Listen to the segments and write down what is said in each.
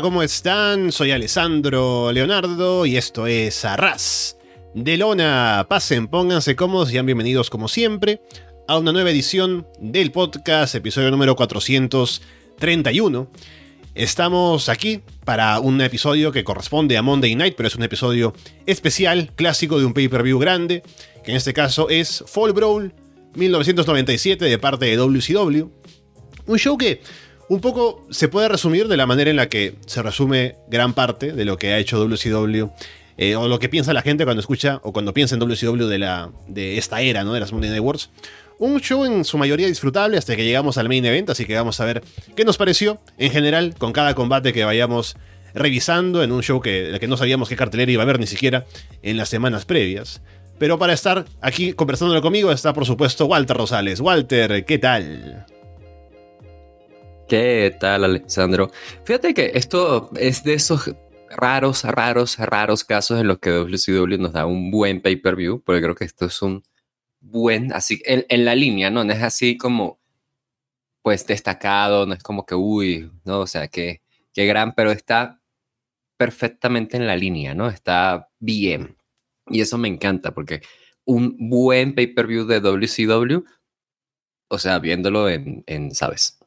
¿cómo están? Soy Alessandro Leonardo y esto es Arras. De Lona, pasen, pónganse cómodos y bienvenidos como siempre a una nueva edición del podcast, episodio número 431. Estamos aquí para un episodio que corresponde a Monday Night, pero es un episodio especial, clásico de un pay-per-view grande, que en este caso es Fall Brawl 1997 de parte de WCW. Un show que un poco se puede resumir de la manera en la que se resume gran parte de lo que ha hecho WCW. Eh, o lo que piensa la gente cuando escucha o cuando piensa en WCW de, la, de esta era, ¿no? De las Monday Night Wars. Un show en su mayoría disfrutable hasta que llegamos al main event, así que vamos a ver qué nos pareció en general con cada combate que vayamos revisando en un show que, que no sabíamos qué cartelera iba a haber ni siquiera en las semanas previas. Pero para estar aquí conversándolo conmigo está por supuesto Walter Rosales. Walter, ¿qué tal? ¿Qué tal, Alexandro? Fíjate que esto es de esos raros, raros, raros casos en los que WCW nos da un buen pay-per-view, porque creo que esto es un buen, así, en, la línea, ¿no? No es así como, pues, destacado, no es como que, uy, no, o sea, que, qué gran, pero está perfectamente en la línea, ¿no? Está bien. Y eso me encanta, porque un buen pay-per-view de WCW, o sea, viéndolo en, en, ¿sabes?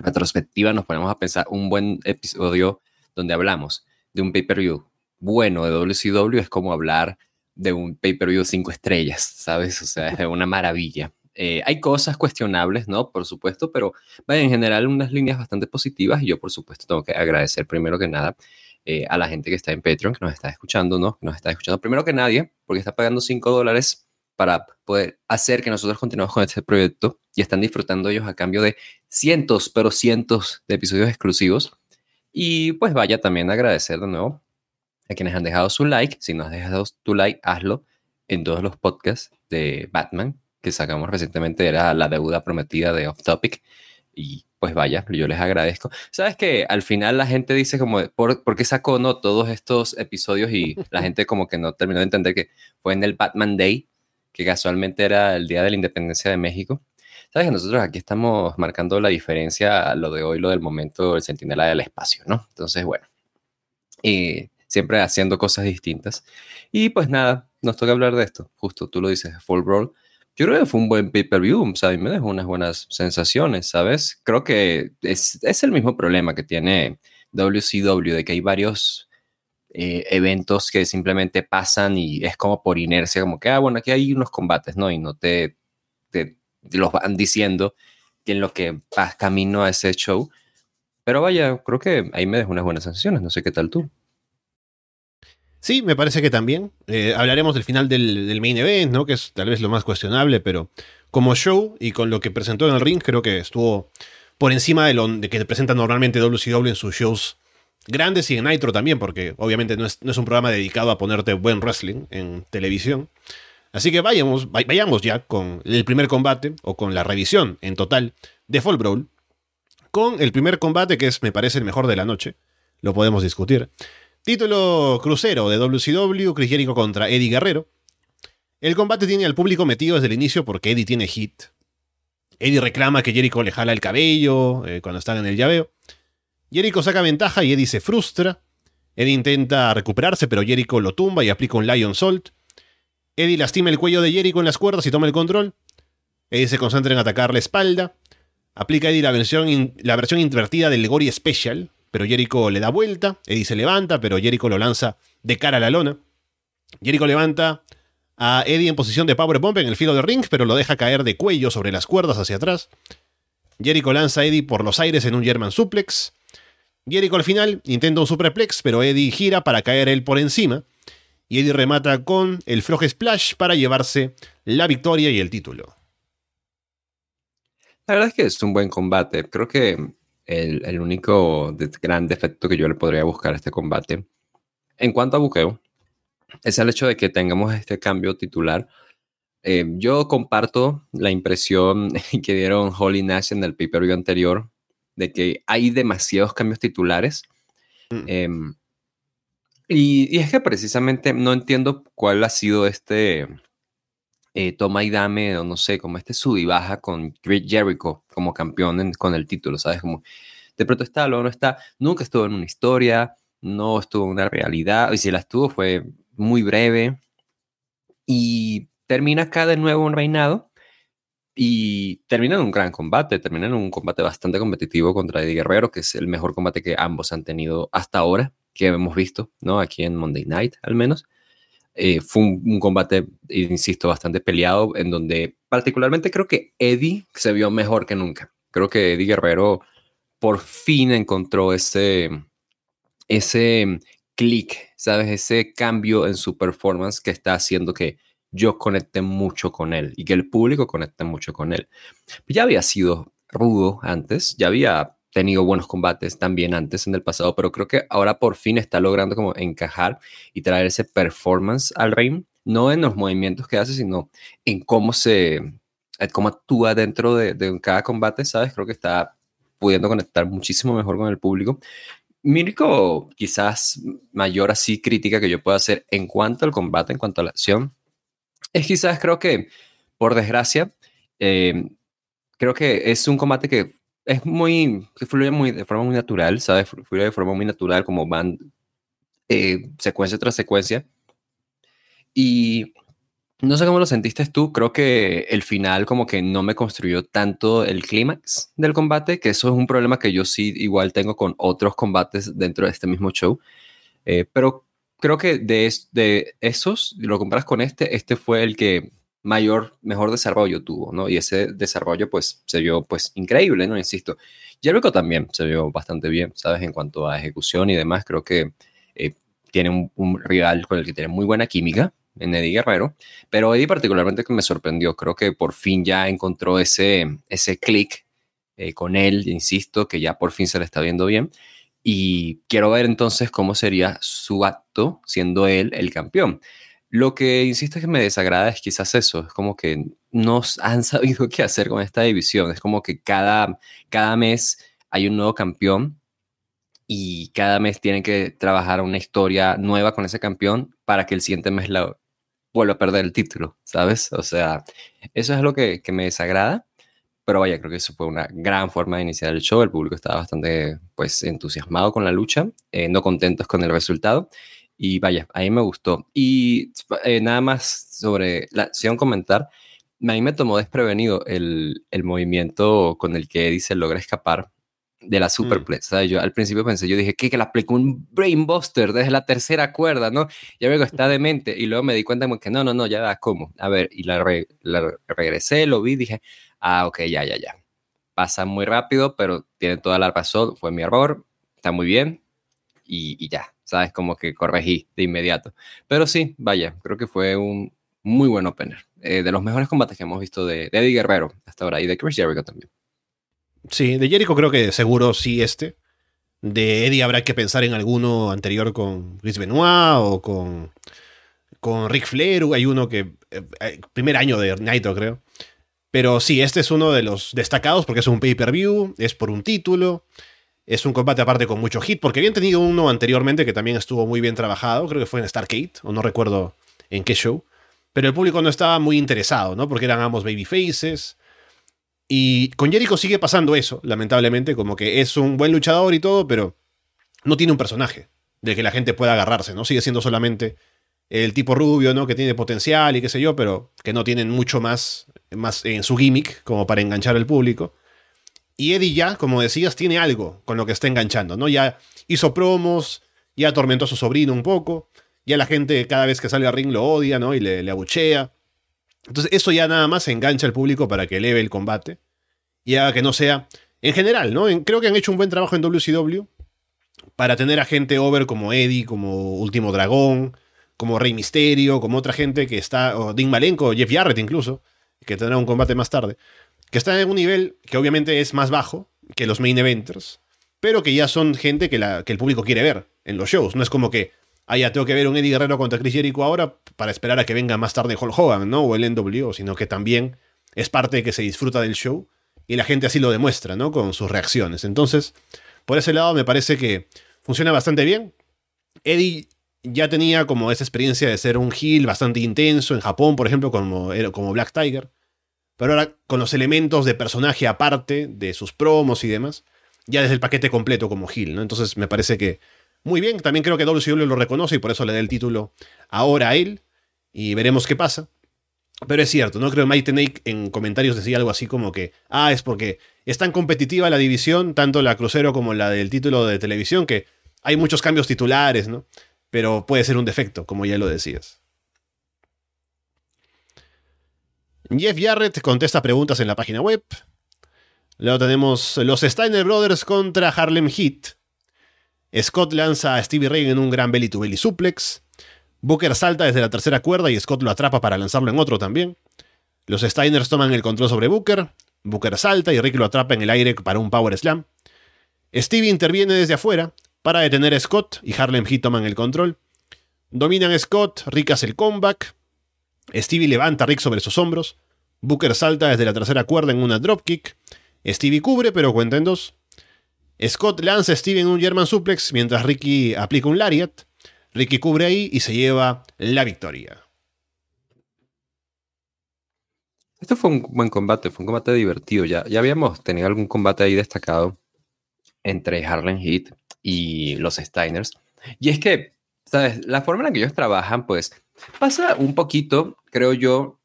Retrospectiva, nos ponemos a pensar un buen episodio donde hablamos de un pay-per-view bueno de WCW es como hablar de un pay-per-view cinco estrellas, ¿sabes? O sea, es una maravilla. Eh, hay cosas cuestionables, ¿no? Por supuesto, pero vaya, en general unas líneas bastante positivas y yo, por supuesto, tengo que agradecer primero que nada eh, a la gente que está en Patreon, que nos está escuchando, ¿no? Que nos está escuchando primero que nadie, porque está pagando 5 dólares para poder hacer que nosotros continuemos con este proyecto y están disfrutando ellos a cambio de cientos, pero cientos de episodios exclusivos. Y pues vaya también agradecer de nuevo a quienes han dejado su like. Si no has dejado tu like, hazlo en todos los podcasts de Batman que sacamos recientemente. Era la deuda prometida de Off Topic. Y pues vaya, yo les agradezco. Sabes que al final la gente dice como, ¿por, ¿por qué sacó no todos estos episodios? Y la gente como que no terminó de entender que fue en el Batman Day, que casualmente era el día de la independencia de México. Sabes que nosotros aquí estamos marcando la diferencia a lo de hoy, lo del momento del centinela del espacio, ¿no? Entonces, bueno. Y siempre haciendo cosas distintas. Y pues nada, nos toca hablar de esto. Justo tú lo dices, Full Brawl. Yo creo que fue un buen pay-per-view, ¿sabes? Me dejó unas buenas sensaciones, ¿sabes? Creo que es, es el mismo problema que tiene WCW, de que hay varios eh, eventos que simplemente pasan y es como por inercia, como que, ah, bueno, aquí hay unos combates, ¿no? Y no te, te, te los van diciendo que en lo que vas camino a ese show. Pero vaya, creo que ahí me dejó unas buenas sensaciones, no sé qué tal tú. Sí, me parece que también. Eh, hablaremos del final del, main event, ¿no? Que es tal vez lo más cuestionable, pero como show y con lo que presentó en el ring, creo que estuvo por encima de lo de que presenta normalmente WCW en sus shows grandes y en Nitro también, porque obviamente no es, un programa dedicado a ponerte buen wrestling en televisión. Así que vayamos, vayamos ya con el primer combate, o con la revisión en total de Fall Brawl, con el primer combate que es, me parece, el mejor de la noche. Lo podemos discutir. Título crucero de WCW, Chris Jericho contra Eddie Guerrero. El combate tiene al público metido desde el inicio porque Eddie tiene hit. Eddie reclama que Jericho le jala el cabello eh, cuando están en el llaveo. Jericho saca ventaja y Eddie se frustra. Eddie intenta recuperarse, pero Jericho lo tumba y aplica un Lion Salt. Eddie lastima el cuello de Jericho en las cuerdas y toma el control. Eddie se concentra en atacar la espalda. Aplica Eddie la versión, la versión invertida del Gory Special, pero Jericho le da vuelta, Eddie se levanta, pero Jericho lo lanza de cara a la lona. Jericho levanta a Eddie en posición de powerbomb en el filo de ring, pero lo deja caer de cuello sobre las cuerdas hacia atrás. Jericho lanza a Eddie por los aires en un German suplex. Jericho al final intenta un superplex, pero Eddie gira para caer él por encima. Y Eddie remata con el Frog Splash para llevarse la victoria y el título. La verdad es que es un buen combate. Creo que el, único gran defecto que yo le podría buscar a este combate, en cuanto a buqueo, es el hecho de que tengamos este cambio titular. Eh, yo comparto la impresión que dieron Holly Nash en el pay-per-view anterior de que hay demasiados cambios titulares. Mm. Em, y, y, es que precisamente no entiendo cuál ha sido este eh, toma y dame, o no sé, como este sub y baja con Jericho como campeón con el título, ¿sabes? Como de pronto está, luego no está, nunca estuvo en una historia, no estuvo en una realidad, y si la estuvo fue muy breve, y termina acá de nuevo un reinado, y termina en un gran combate, termina en un combate bastante competitivo contra Eddie Guerrero, que es el mejor combate que ambos han tenido hasta ahora, que hemos visto, ¿no? Aquí en Monday Night, al menos. Eh, fue un, combate, insisto, bastante peleado, en donde particularmente creo que Eddie se vio mejor que nunca. Creo que Eddie Guerrero por fin encontró ese, ese clic, ¿sabes? Ese cambio en su performance que está haciendo que yo conecte mucho con él y que el público conecte mucho con él. Ya había sido rudo antes, ya había tenido buenos combates también antes en el pasado, pero creo que ahora por fin está logrando como encajar y traer ese performance al ring, no en los movimientos que hace, sino en cómo se, eh, cómo actúa dentro de, cada combate, ¿sabes? Creo que está pudiendo conectar muchísimo mejor con el público. Mi único, quizás mayor así crítica que yo pueda hacer en cuanto al combate, en cuanto a la acción, es quizás creo que, por desgracia, eh, creo que es un combate que es muy, que fluye muy, de forma muy natural, ¿sabes? Fluye de forma muy natural, como van eh, secuencia tras secuencia. Y no sé cómo lo sentiste tú, creo que el final como que no me construyó tanto el clímax del combate, que eso es un problema que yo sí igual tengo con otros combates dentro de este mismo show. Eh, pero creo que de, esos, lo comparas con este, este fue el que mayor, mejor desarrollo tuvo, ¿no? Y ese desarrollo, pues, se vio, pues, increíble, ¿no? Insisto. Jericho también se vio bastante bien, ¿sabes? En cuanto a ejecución y demás, creo que eh, tiene un, rival con el que tiene muy buena química en Eddie Guerrero, pero Eddie particularmente me sorprendió, creo que por fin ya encontró ese, ese click eh, con él, insisto, que ya por fin se le está viendo bien, y quiero ver entonces cómo sería su acto siendo él el campeón. Lo que insisto que me desagrada es quizás eso, es como que no han sabido qué hacer con esta división, es como que cada, cada mes hay un nuevo campeón y cada mes tienen que trabajar una historia nueva con ese campeón para que el siguiente mes vuelva a perder el título, ¿sabes? O sea, eso es lo que me desagrada, pero vaya, creo que eso fue una gran forma de iniciar el show, el público estaba bastante pues entusiasmado con la lucha, eh, no contentos con el resultado y vaya, ahí me gustó. Y eh, nada más sobre la acción comentar, a mí me tomó desprevenido el, el movimiento con el que Eddie se logra escapar de la mm. superplex. Yo al principio pensé, yo dije, ¿qué? Que le aplicó un brainbuster desde la tercera cuerda, ¿no? Ya luego está demente. Y luego me di cuenta como que no, no, no, ya va, ¿cómo? A ver, y la, la regresé, lo vi, dije, ah, ok, ya, ya, ya. Pasa muy rápido, pero tiene toda la razón, fue mi error, está muy bien, y, y ya. ¿sabes? Como que corregí de inmediato. Pero sí, vaya, creo que fue un muy buen opener. Eh, de los mejores combates que hemos visto de, Eddie Guerrero hasta ahora y de Chris Jericho también. Sí, de Jericho creo que seguro sí este. De Eddie habrá que pensar en alguno anterior con Chris Benoit o con, con Rick Flair. Hay uno que. Eh, eh, primer año de Nitro, creo. Pero sí, este es uno de los destacados porque es un pay-per-view, es por un título. Es un combate aparte con mucho hit, porque habían tenido uno anteriormente que también estuvo muy bien trabajado, creo que fue en Starcade, o no recuerdo en qué show. Pero el público no estaba muy interesado, ¿no? Porque eran ambos babyfaces. Y con Jericho sigue pasando eso, lamentablemente, como que es un buen luchador y todo, pero no tiene un personaje del que la gente pueda agarrarse, ¿no? Sigue siendo solamente el tipo rubio, ¿no? Que tiene potencial y qué sé yo, pero que no tienen mucho más, más en su gimmick como para enganchar al público. Y Eddie ya, como decías, tiene algo con lo que está enganchando, ¿no? Ya hizo promos, ya atormentó a su sobrino un poco, ya la gente cada vez que sale a ring lo odia, ¿no? Y le, abuchea. Entonces eso ya nada más engancha al público para que eleve el combate y haga que no sea, en general, ¿no? creo que han hecho un buen trabajo en WCW para tener a gente over como Eddie, como Último Dragón, como Rey Misterio, como otra gente que está, o Dean Malenko, Jeff Jarrett incluso, que tendrá un combate más tarde que están en un nivel que obviamente es más bajo que los main eventers, pero que ya son gente que, la, que el público quiere ver en los shows. No es como que, ah, ya tengo que ver un Eddie Guerrero contra Chris Jericho ahora para esperar a que venga más tarde Hulk Hogan, ¿no? O el NWO, sino que también es parte de que se disfruta del show y la gente así lo demuestra, ¿no? Con sus reacciones. Entonces, por ese lado me parece que funciona bastante bien. Eddie ya tenía como esa experiencia de ser un heel bastante intenso en Japón, por ejemplo, como, como Black Tiger pero ahora con los elementos de personaje aparte de sus promos y demás, ya desde el paquete completo como Hill, ¿no? Entonces me parece que muy bien, también creo que WCW lo reconoce y por eso le da el título ahora a él y veremos qué pasa. Pero es cierto, no creo que Mike Tenake en comentarios decía algo así como que, ah, es porque es tan competitiva la división, tanto la crucero como la del título de televisión, que hay muchos cambios titulares, ¿no? Pero puede ser un defecto, como ya lo decías. Jeff Jarrett contesta preguntas en la página web. Luego tenemos los Steiner Brothers contra Harlem Heat. Scott lanza a Stevie Ray en un gran belly to belly suplex. Booker salta desde la tercera cuerda y Scott lo atrapa para lanzarlo en otro también. Los Steiners toman el control sobre Booker. Booker salta y Rick lo atrapa en el aire para un power slam. Stevie interviene desde afuera para detener a Scott y Harlem Heat toman el control. Dominan a Scott, Rick hace el comeback. Stevie levanta a Rick sobre sus hombros. Booker salta desde la tercera cuerda en una dropkick. Stevie cubre, pero cuenta en dos. Scott lanza a Stevie en un German suplex mientras Ricky aplica un lariat. Ricky cubre ahí y se lleva la victoria. Esto fue un buen combate, fue un combate divertido. Ya, ya habíamos tenido algún combate ahí destacado entre Harlem Heat y los Steiners. Y es que, ¿sabes? La forma en la que ellos trabajan, pues, pasa un poquito, creo yo,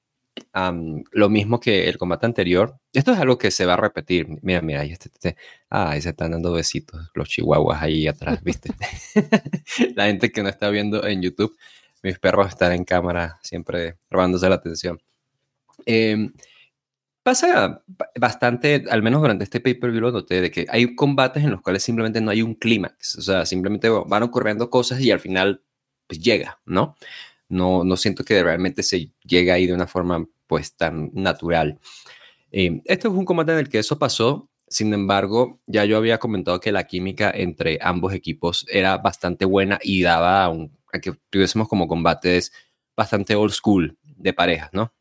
lo mismo que el combate anterior. Esto es algo que se va a repetir. Mira, mira, ahí, este, este, ah, ahí se están dando besitos los chihuahuas ahí atrás, ¿viste? la gente que no está viendo en YouTube, mis perros están en cámara siempre robándose la atención. Em, pasa bastante, al menos durante este pay-per-view lo noté, de que hay combates en los cuales simplemente no hay un clímax, o sea, simplemente van ocurriendo cosas y al final pues llega, ¿no? No, no siento que realmente se llegue ahí de una forma pues tan natural. Eh, este es un combate en el que eso pasó, sin embargo, ya yo había comentado que la química entre ambos equipos era bastante buena y daba a, a que tuviésemos como combates bastante old school de parejas, ¿no?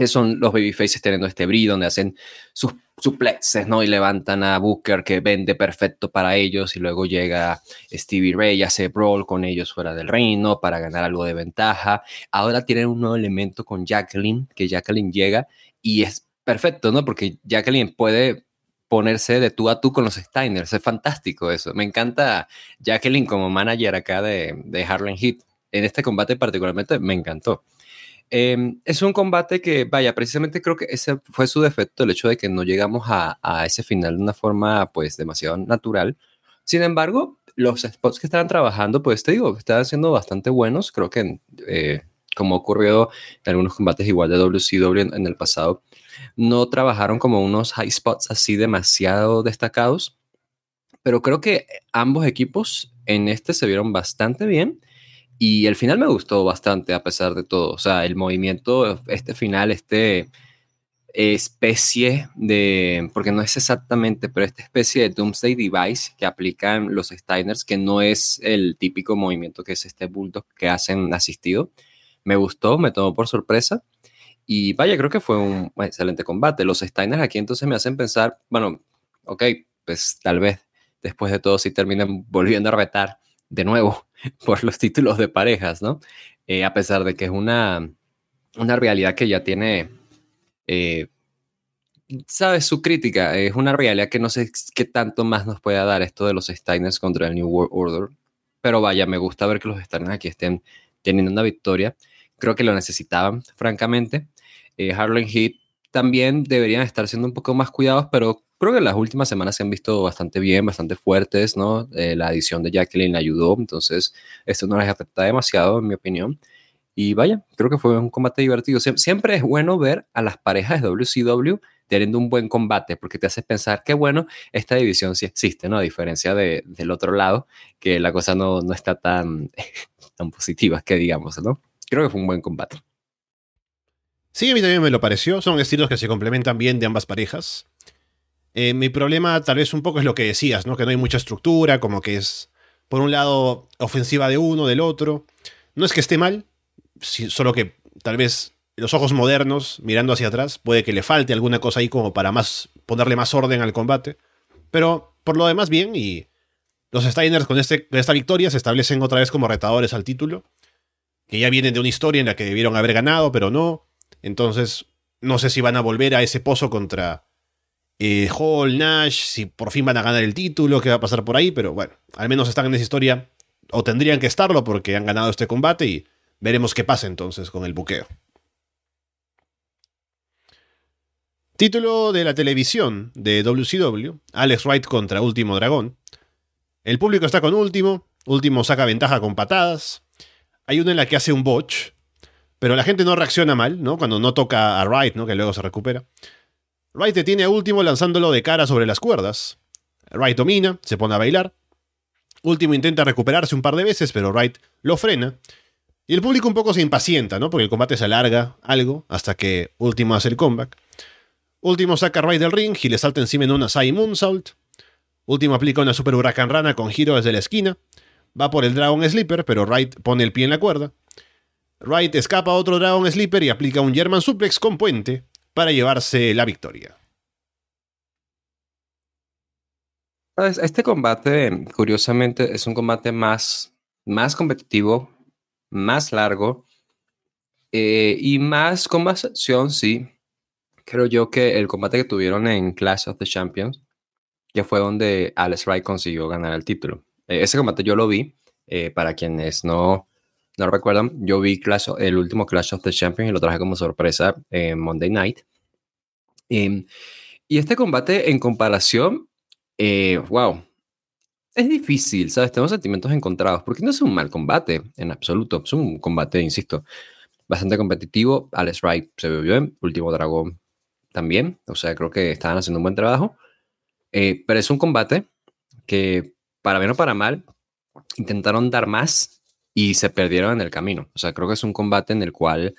Que son los babyfaces teniendo este brillo, donde hacen sus suplexes, ¿no? Y levantan a Booker, que vende perfecto para ellos, y luego llega Stevie Ray y hace brawl con ellos fuera del reino para ganar algo de ventaja. Ahora tienen un nuevo elemento con Jacqueline, que Jacqueline llega y es perfecto, ¿no? Porque Jacqueline puede ponerse de tú a tú con los Steiners. Es fantástico eso. Me encanta Jacqueline como manager acá de, de Harlem Heat. En este combate particularmente me encantó. Em, es un combate que, vaya, precisamente creo que ese fue su defecto, el hecho de que no llegamos a, ese final de una forma, pues, demasiado natural. Sin embargo, los spots que estaban trabajando, pues, te digo, estaban siendo bastante buenos. Creo que, eh, como ocurrió en algunos combates igual de WCW en, en el pasado, no trabajaron como unos high spots así demasiado destacados. Pero creo que ambos equipos en este se vieron bastante bien y el final me gustó bastante a pesar de todo. O sea, el movimiento, este final, este especie de, porque no es exactamente, pero esta especie de Doomsday Device que aplican los Steiners, que no es el típico movimiento que es este bulldog que hacen asistido. Me gustó, me tomó por sorpresa. Y vaya, creo que fue un excelente combate. Los Steiners aquí entonces me hacen pensar, bueno, ok, pues tal vez después de todo si terminan volviendo a retar de nuevo por los títulos de parejas, ¿no? Eh, a pesar de que es una, una realidad que ya tiene, eh, ¿sabes? Su crítica es una realidad que no sé qué tanto más nos pueda dar esto de los Steiners contra el New World Order. Pero vaya, me gusta ver que los Steiners aquí estén teniendo una victoria. Creo que lo necesitaban, francamente. Eh, Harlem Heat también deberían estar siendo un poco más cuidados, pero creo que las últimas semanas se han visto bastante bien, bastante fuertes, ¿no? Eh, la edición de Jacqueline ayudó, entonces esto no les afecta demasiado, en mi opinión. Y vaya, creo que fue un combate divertido. siempre es bueno ver a las parejas de WCW teniendo un buen combate, porque te hace pensar que, bueno, esta división sí existe, ¿no? A diferencia de, del otro lado, que la cosa no, no está tan, tan positiva, que digamos, ¿no? Creo que fue un buen combate. Sí, a mí también me lo pareció. Son estilos que se complementan bien de ambas parejas. Eh, mi problema tal vez un poco es lo que decías, ¿no? Que no hay mucha estructura, como que es, por un lado, ofensiva de uno, del otro. No es que esté mal, solo que tal vez los ojos modernos, mirando hacia atrás, puede que le falte alguna cosa ahí como para más, ponerle más orden al combate. Pero por lo demás, bien, y los Steiners con, este, con esta victoria se establecen otra vez como retadores al título, que ya vienen de una historia en la que debieron haber ganado, pero no. Entonces, no sé si van a volver a ese pozo contra eh, Hall, Nash, si por fin van a ganar el título, qué va a pasar por ahí, pero bueno, al menos están en esa historia, o tendrían que estarlo porque han ganado este combate y veremos qué pasa entonces con el buqueo. Título de la televisión de WCW, Alex Wright contra Último Dragón. El público está con Último, Último saca ventaja con patadas. Hay una en la que hace un botch, pero la gente no reacciona mal, ¿no? Cuando no toca a Wright, ¿no? Que luego se recupera. Wright detiene a Último lanzándolo de cara sobre las cuerdas. Wright domina, se pone a bailar. Último intenta recuperarse un par de veces, pero Wright lo frena. Y el público un poco se impacienta, ¿no? Porque el combate se alarga algo hasta que Último hace el comeback. Último saca a Wright del ring y le salta encima en una Sai Moonsault. Último aplica una Super Huracán Rana con giro desde la esquina. Va por el Dragon Sleeper, pero Wright pone el pie en la cuerda. Wright escapa a otro Dragon Sleeper y aplica un German Suplex con puente para llevarse la victoria. Este combate, curiosamente, es un combate más, más competitivo, más largo eh, y más con más acción, sí. Creo yo que el combate que tuvieron en Clash of the Champions, que fue donde Alex Wright consiguió ganar el título. Eh, ese combate yo lo vi, eh, para quienes no, no recuerdan, yo vi el último Clash of the Champions y lo traje como sorpresa en Monday Night. Em, y este combate en comparación, wow, eh, es difícil, ¿sabes? Tengo sentimientos encontrados, porque no es un mal combate en absoluto, es un combate, insisto, bastante competitivo. Alex Wright se vio bien, Último Dragón también, o sea, creo que estaban haciendo un buen trabajo, eh, pero es un combate que, para bien o para mal, intentaron dar más y se perdieron en el camino. O sea, creo que es un combate en el cual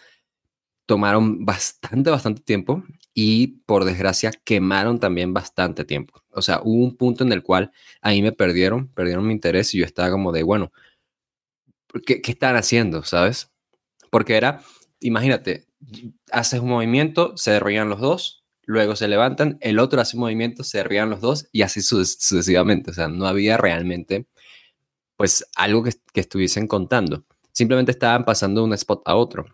tomaron bastante, bastante tiempo y por desgracia quemaron también bastante tiempo. O sea, hubo un punto en el cual ahí me perdieron, perdieron mi interés y yo estaba como de, bueno, ¿qué, qué están haciendo? ¿Sabes? Porque era, imagínate, haces un movimiento, se derriban los dos, luego se levantan, el otro hace un movimiento, se derriban los dos y así sucesivamente. O sea, no había realmente, pues, algo que, que estuviesen contando. Simplemente estaban pasando de un spot a otro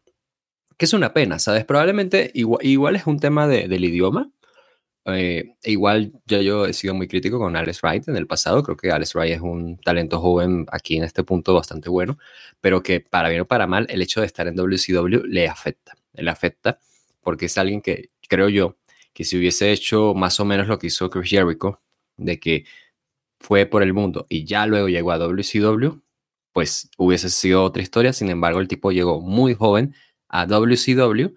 que es una pena, ¿sabes? Probablemente igual, es un tema del idioma. Eh, e igual yo, yo he sido muy crítico con Alex Wright en el pasado. Creo que Alex Wright es un talento joven aquí en este punto bastante bueno, pero que para bien o para mal, el hecho de estar en WCW le afecta. Le afecta porque es alguien que creo yo que si hubiese hecho más o menos lo que hizo Chris Jericho, de que fue por el mundo y ya luego llegó a WCW, pues hubiese sido otra historia. Sin embargo, el tipo llegó muy joven a WCW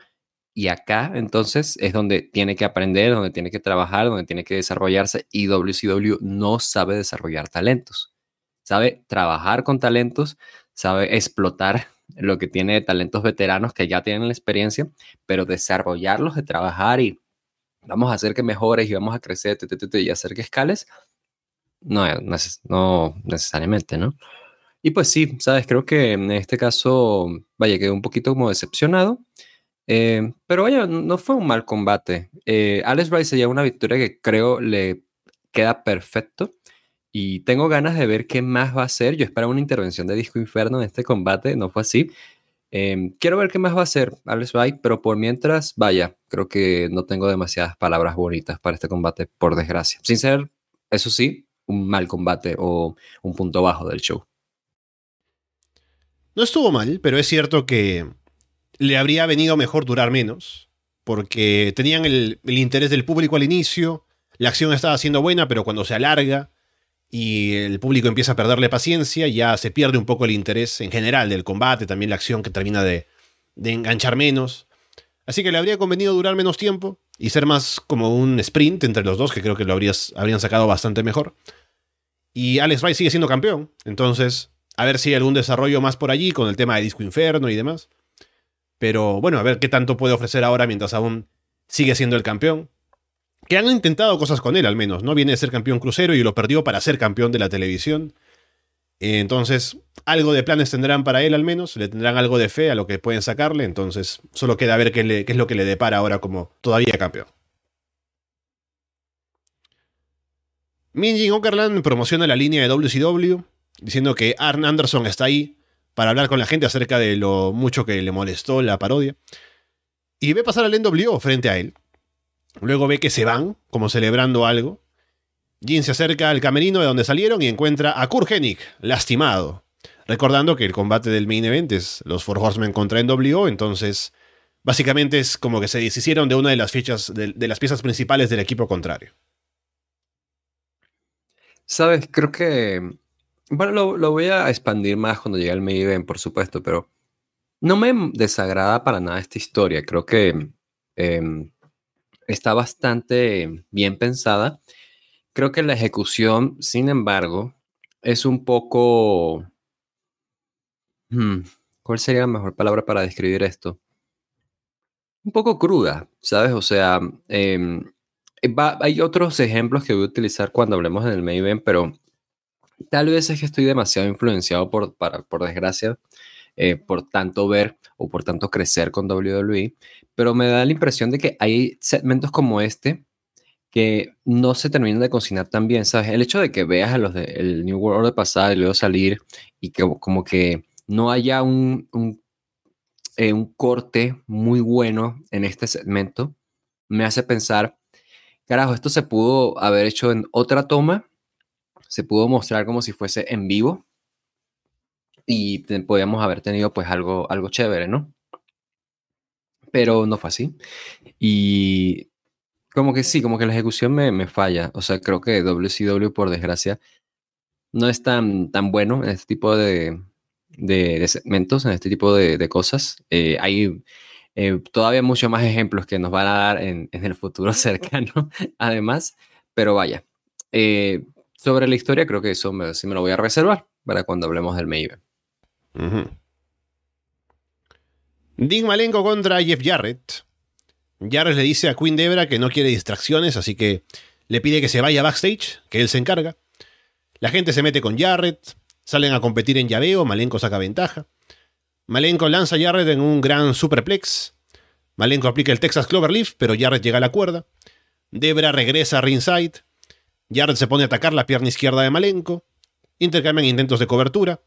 y acá entonces es donde tiene que aprender, donde tiene que trabajar, donde tiene que desarrollarse y WCW no sabe desarrollar talentos. Sabe trabajar con talentos, sabe explotar lo que tiene de talentos veteranos que ya tienen la experiencia, pero desarrollarlos de trabajar y vamos a hacer que mejores y vamos a crecer y hacer que escales, no, no necesariamente, ¿no? Y pues sí, sabes, creo que en este caso, vaya, quedé un poquito como decepcionado. Eh, pero vaya, no fue un mal combate. Eh, Alex Rice se una victoria que creo le queda perfecto. Y tengo ganas de ver qué más va a hacer. Yo esperaba una intervención de Disco Inferno en este combate, no fue así. Em, quiero ver qué más va a hacer Alex Rice, pero por mientras, vaya, creo que no tengo demasiadas palabras bonitas para este combate, por desgracia. Sin ser, eso sí, un mal combate o un punto bajo del show. No estuvo mal, pero es cierto que le habría venido mejor durar menos, porque tenían el, interés del público al inicio, la acción estaba siendo buena, pero cuando se alarga y el público empieza a perderle paciencia, ya se pierde un poco el interés en general del combate, también la acción que termina de, enganchar menos. Así que le habría convenido durar menos tiempo y ser más como un sprint entre los dos, que creo que lo habrían sacado bastante mejor. Y Alex Rice sigue siendo campeón, entonces a ver si hay algún desarrollo más por allí con el tema de Disco Inferno y demás. Pero bueno, a ver qué tanto puede ofrecer ahora mientras aún sigue siendo el campeón. Que han intentado cosas con él al menos, ¿no? Viene de ser campeón crucero y lo perdió para ser campeón de la televisión. Entonces, algo de planes tendrán para él al menos, le tendrán algo de fe a lo que pueden sacarle, entonces solo queda ver qué, qué es lo que le depara ahora como todavía campeón. Minjin Okerland promociona la línea de WCW, diciendo que Arn Anderson está ahí para hablar con la gente acerca de lo mucho que le molestó la parodia. Y ve pasar al NWO frente a él. Luego ve que se van, como celebrando algo. Jin se acerca al camerino de donde salieron y encuentra a Kurt lastimado. Recordando que el combate del main event es los Four Horsemen contra NWO, entonces básicamente es como que se deshicieron de una de las fichas, de, las piezas principales del equipo contrario. Sabes, creo que. Bueno, lo, voy a expandir más cuando llegue el main event, por supuesto, pero no me desagrada para nada esta historia. Creo que em, está bastante bien pensada. Creo que la ejecución, sin embargo, es un poco... Hmm, ¿Cuál sería la mejor palabra para describir esto? Un poco cruda, ¿sabes? O sea, em, hay otros ejemplos que voy a utilizar cuando hablemos en el Maven, pero tal vez es que estoy demasiado influenciado por, por desgracia, eh, por tanto ver o por tanto crecer con WWE, pero me da la impresión de que hay segmentos como este que no se terminan de cocinar tan bien, ¿sabes? El hecho de que veas a los del New World Order pasar y luego salir y que como que no haya un, un, eh, un corte muy bueno en este segmento, me hace pensar, carajo, esto se pudo haber hecho en otra toma, se pudo mostrar como si fuese en vivo y podíamos haber tenido pues algo, algo chévere, ¿no? Pero no fue así. Y como que sí, como que la ejecución me, me falla. O sea, creo que WCW, por desgracia, no es tan, tan bueno en este tipo de, de, segmentos, en este tipo de, de cosas. Eh, hay eh, todavía muchos más ejemplos que nos van a dar en, el futuro cercano, además. Pero vaya, eh, sobre la historia creo que eso sí me lo voy a reservar para cuando hablemos del Maven. Dick Malenko contra Jeff Jarrett. Jarrett le dice a Queen Debra que no quiere distracciones, así que le pide que se vaya backstage, que él se encarga. La gente se mete con Jarrett, salen a competir en llaveo, Malenko saca ventaja. Malenko lanza a Jarrett en un gran superplex. Malenko aplica el Texas Cloverleaf, pero Jarrett llega a la cuerda. Debra regresa a ringside. Jarrett se pone a atacar la pierna izquierda de Malenko. Intercambian intentos de cobertura.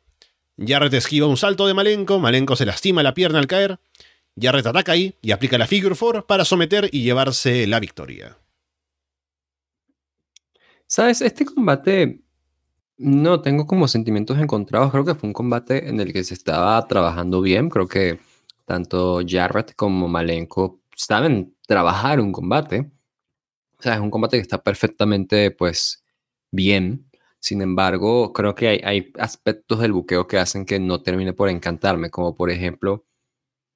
Jarrett esquiva un salto de Malenko, Malenko se lastima la pierna al caer. Jarrett ataca ahí y aplica la Figure 4 para someter y llevarse la victoria. Sabes, este combate no tengo como sentimientos encontrados. Creo que fue un combate en el que se estaba trabajando bien. Creo que tanto Jarrett como Malenko saben trabajar un combate. O sea, es un combate que está perfectamente, pues, bien. Sin embargo, creo que hay, aspectos del buqueo que hacen que no termine por encantarme, como por ejemplo,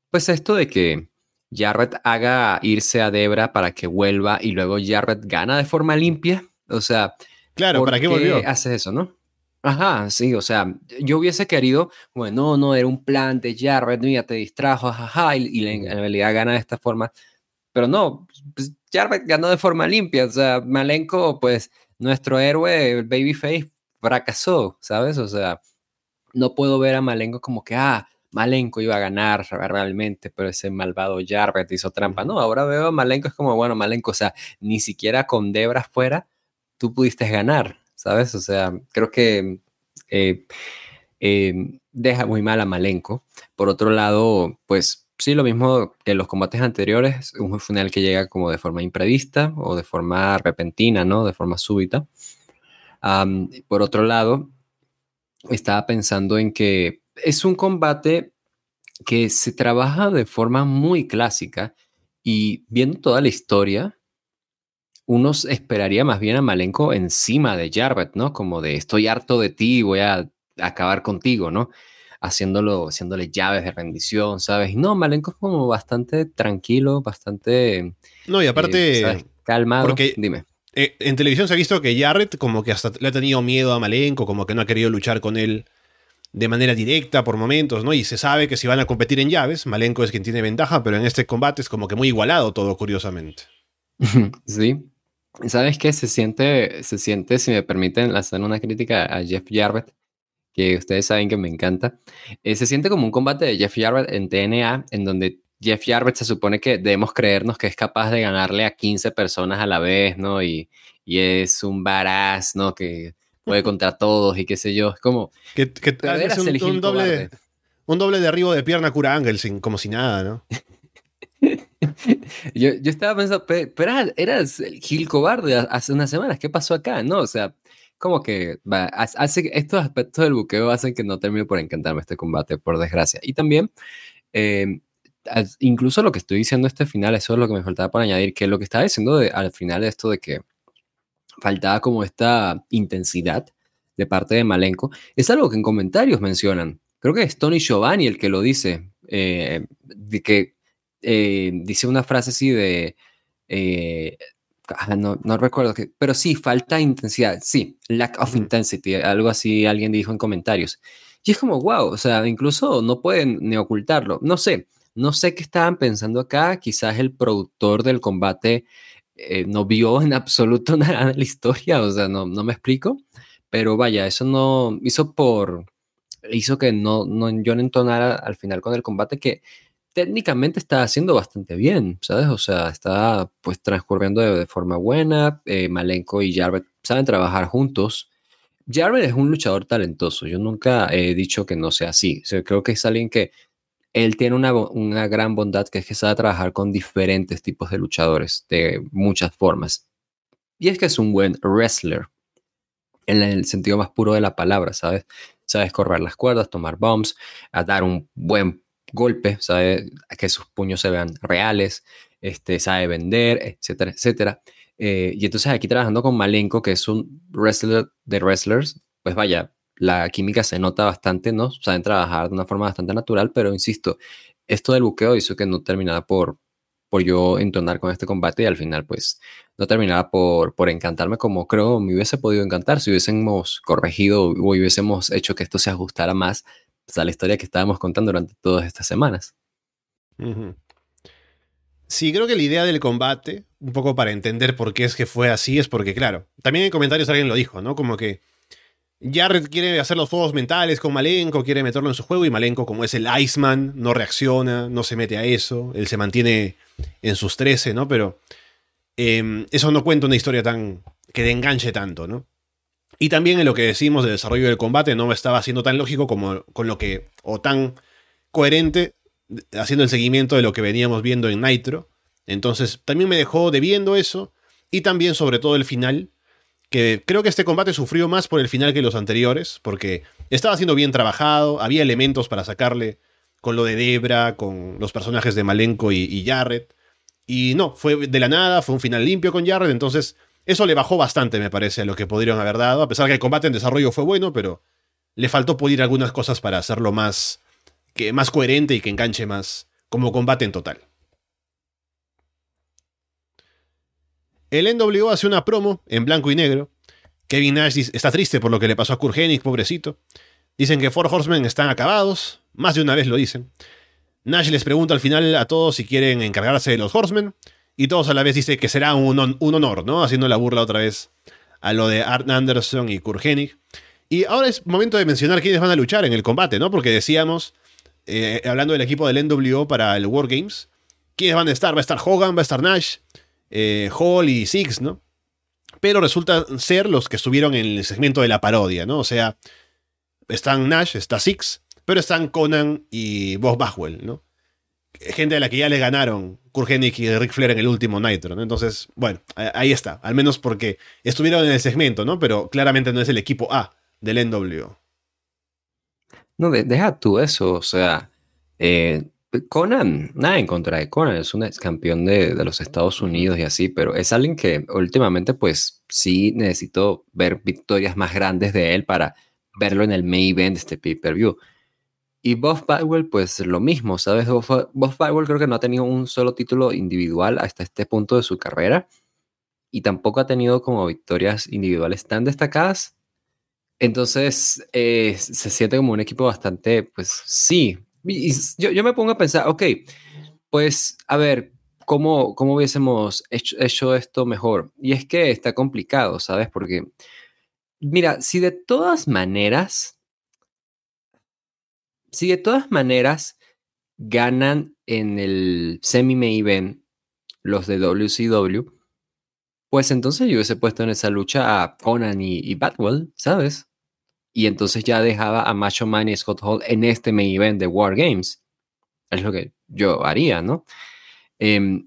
pues esto de que Jarrett haga irse a Debra para que vuelva y luego Jarrett gana de forma limpia. O sea, claro, ¿para qué volvió? Haces eso, ¿no? Ajá, sí, o sea, yo hubiese querido, bueno, no, era un plan de Jarrett, mira, te distrajo, ajá, y, en realidad gana de esta forma. Pero no, pues Jarrett ganó de forma limpia, o sea, Malenko, pues nuestro héroe, el Babyface, fracasó, ¿sabes? O sea, no puedo ver a Malenko como que, ah, Malenko iba a ganar realmente, pero ese malvado Jarrett hizo trampa. No, ahora veo a Malenko es como, bueno, Malenko, o sea, ni siquiera con Debra fuera, tú pudiste ganar, ¿sabes? O sea, creo que eh, eh, deja muy mal a Malenko. Por otro lado, pues sí, lo mismo que los combates anteriores, un final que llega como de forma imprevista o de forma repentina, ¿no? De forma súbita. por otro lado, estaba pensando en que es un combate que se trabaja de forma muy clásica y viendo toda la historia, uno esperaría más bien a Malenko encima de Jarrett, ¿no? Como de estoy harto de ti, voy a acabar contigo, ¿no? haciéndolo, haciéndole llaves de rendición, ¿sabes? No, Malenko es como bastante tranquilo, bastante... No, y aparte... Eh, Calmado. Porque, dime. Eh, en televisión se ha visto que Jarrett como que hasta le ha tenido miedo a Malenko, como que no ha querido luchar con él de manera directa por momentos, ¿no? Y se sabe que si van a competir en llaves, Malenko es quien tiene ventaja, pero en este combate es como que muy igualado todo, curiosamente. sí. ¿Sabes qué? Se siente, se siente, si me permiten hacer una crítica a Jeff Jarrett, que ustedes saben que me encanta. Eh, se siente como un combate de Jeff Jarrett en TNA, en donde Jeff Jarrett se supone que debemos creernos que es capaz de ganarle a 15 personas a la vez, ¿no? Y, y es un varaz, ¿no? Que puede contra todos y qué sé yo. Es como... Que, que es un, doble, un doble derribo de pierna cura Ángel, como si nada, ¿no? yo, yo, estaba pensando, pero, eras el Gil Cobarde hace unas semanas, ¿qué pasó acá? No, o sea, como que hace, estos aspectos del buqueo hacen que no termine por encantarme este combate, por desgracia. Y también, eh, incluso lo que estoy diciendo este final, eso es lo que me faltaba para añadir, que lo que estaba diciendo al final de esto de que faltaba como esta intensidad de parte de Malenko, es algo que en comentarios mencionan. Creo que es Tony Giovanni el que lo dice, eh, de que eh, dice una frase así de, eh, ah, no, no, recuerdo, que, pero sí, falta intensidad, sí, lack of intensity, algo así alguien dijo en comentarios. Y es como, wow, o sea, incluso no pueden ni ocultarlo, no sé, no sé qué estaban pensando acá, quizás el productor del combate eh, no vio en absoluto nada de la historia, o sea, no, no me explico, pero vaya, eso no hizo por, hizo que no, no yo no entonara al final con el combate que técnicamente está haciendo bastante bien, ¿sabes? O sea, está pues transcurriendo de, forma buena. Eh, Malenko y Jarvet saben trabajar juntos. Jarvet es un luchador talentoso. Yo nunca he dicho que no sea así. creo que es alguien que él tiene una, una, gran bondad que es que sabe trabajar con diferentes tipos de luchadores de muchas formas. Y es que es un buen wrestler en el sentido más puro de la palabra, ¿sabes? Sabes correr las cuerdas, tomar bombs, a dar un buen golpe, sabe que sus puños se vean reales, este, sabe vender, etcétera, etcétera. Eh, y entonces aquí trabajando con Malenko, que es un wrestler de wrestlers, pues vaya, la química se nota bastante, ¿no? Saben trabajar de una forma bastante natural, pero insisto, esto del buqueo hizo que no terminara por, por yo entonar con este combate y al final pues no terminaba por, por encantarme como creo me hubiese podido encantar si hubiésemos corregido o hubiésemos hecho que esto se ajustara más a la historia que estábamos contando durante todas estas semanas. Sí, creo que la idea del combate, un poco para entender por qué es que fue así, es porque, claro, también en comentarios alguien lo dijo, ¿no? Como que Jared quiere hacer los juegos mentales con Malenko, quiere meterlo en su juego y Malenko, como es el Iceman, no reacciona, no se mete a eso, él se mantiene en sus 13, ¿no? Pero em, eso no cuenta una historia tan que te enganche tanto, ¿no? Y también en lo que decimos de desarrollo del combate no estaba siendo tan lógico como con lo que, o tan coherente, haciendo el seguimiento de lo que veníamos viendo en Nitro. Entonces también me dejó debiendo eso. Y también sobre todo el final, que creo que este combate sufrió más por el final que los anteriores, porque estaba siendo bien trabajado, había elementos para sacarle con lo de Debra, con los personajes de Malenko y, y Jarrett. Y no, fue de la nada, fue un final limpio con Jarrett, entonces eso le bajó bastante, me parece, a lo que podrían haber dado, a pesar que el combate en desarrollo fue bueno, pero le faltó pulir algunas cosas para hacerlo más, que, más coherente y que enganche más como combate en total. El NWO hace una promo en blanco y negro. Kevin Nash está triste por lo que le pasó a Kurgenix, pobrecito. Dicen que Four Horsemen están acabados, más de una vez lo dicen. Nash les pregunta al final a todos si quieren encargarse de los Horsemen, y todos a la vez dice que será un, honor, ¿no? Haciendo la burla otra vez a lo de Art Anderson y Kurgenig. Y ahora es momento de mencionar quiénes van a luchar en el combate, ¿no? Porque decíamos, eh, hablando del equipo del NWO para el Wargames, quiénes van a estar. Va a estar Hogan, va a estar Nash, eh, Hall y Six, ¿no? Pero resulta ser los que estuvieron en el segmento de la parodia, ¿no? O sea, están Nash, está Six, pero están Conan y Bob Bagwell, ¿no? Gente a la que ya le ganaron Kurgenik y Rick Flair en el último Nitro, ¿no? Entonces, bueno, ahí está. Al menos porque estuvieron en el segmento, ¿no? Pero claramente no es el equipo A del NWO. No, deja tú eso, o sea, eh, Conan, nada en contra de Conan, es un ex campeón de, de, los Estados Unidos y así, pero es alguien que últimamente pues sí necesito ver victorias más grandes de él para verlo en el main event de este pay-per-view. Y Buff Bagwell, pues lo mismo, ¿sabes? Buff, Bagwell creo que no ha tenido un solo título individual hasta este punto de su carrera. Y tampoco ha tenido como victorias individuales tan destacadas. Entonces, eh, se siente como un equipo bastante, pues sí. Yo, yo, me pongo a pensar, ok, pues a ver, ¿cómo, cómo hubiésemos hecho esto mejor? Y es que está complicado, ¿sabes? Porque, mira, si de todas maneras si de todas maneras ganan en el semi-main event los de WCW, pues entonces yo hubiese puesto en esa lucha a Conan y, Batwell, ¿sabes? Y entonces ya dejaba a Macho Man y Scott Hall en este main event de War Games. Es lo que yo haría, ¿no? Em,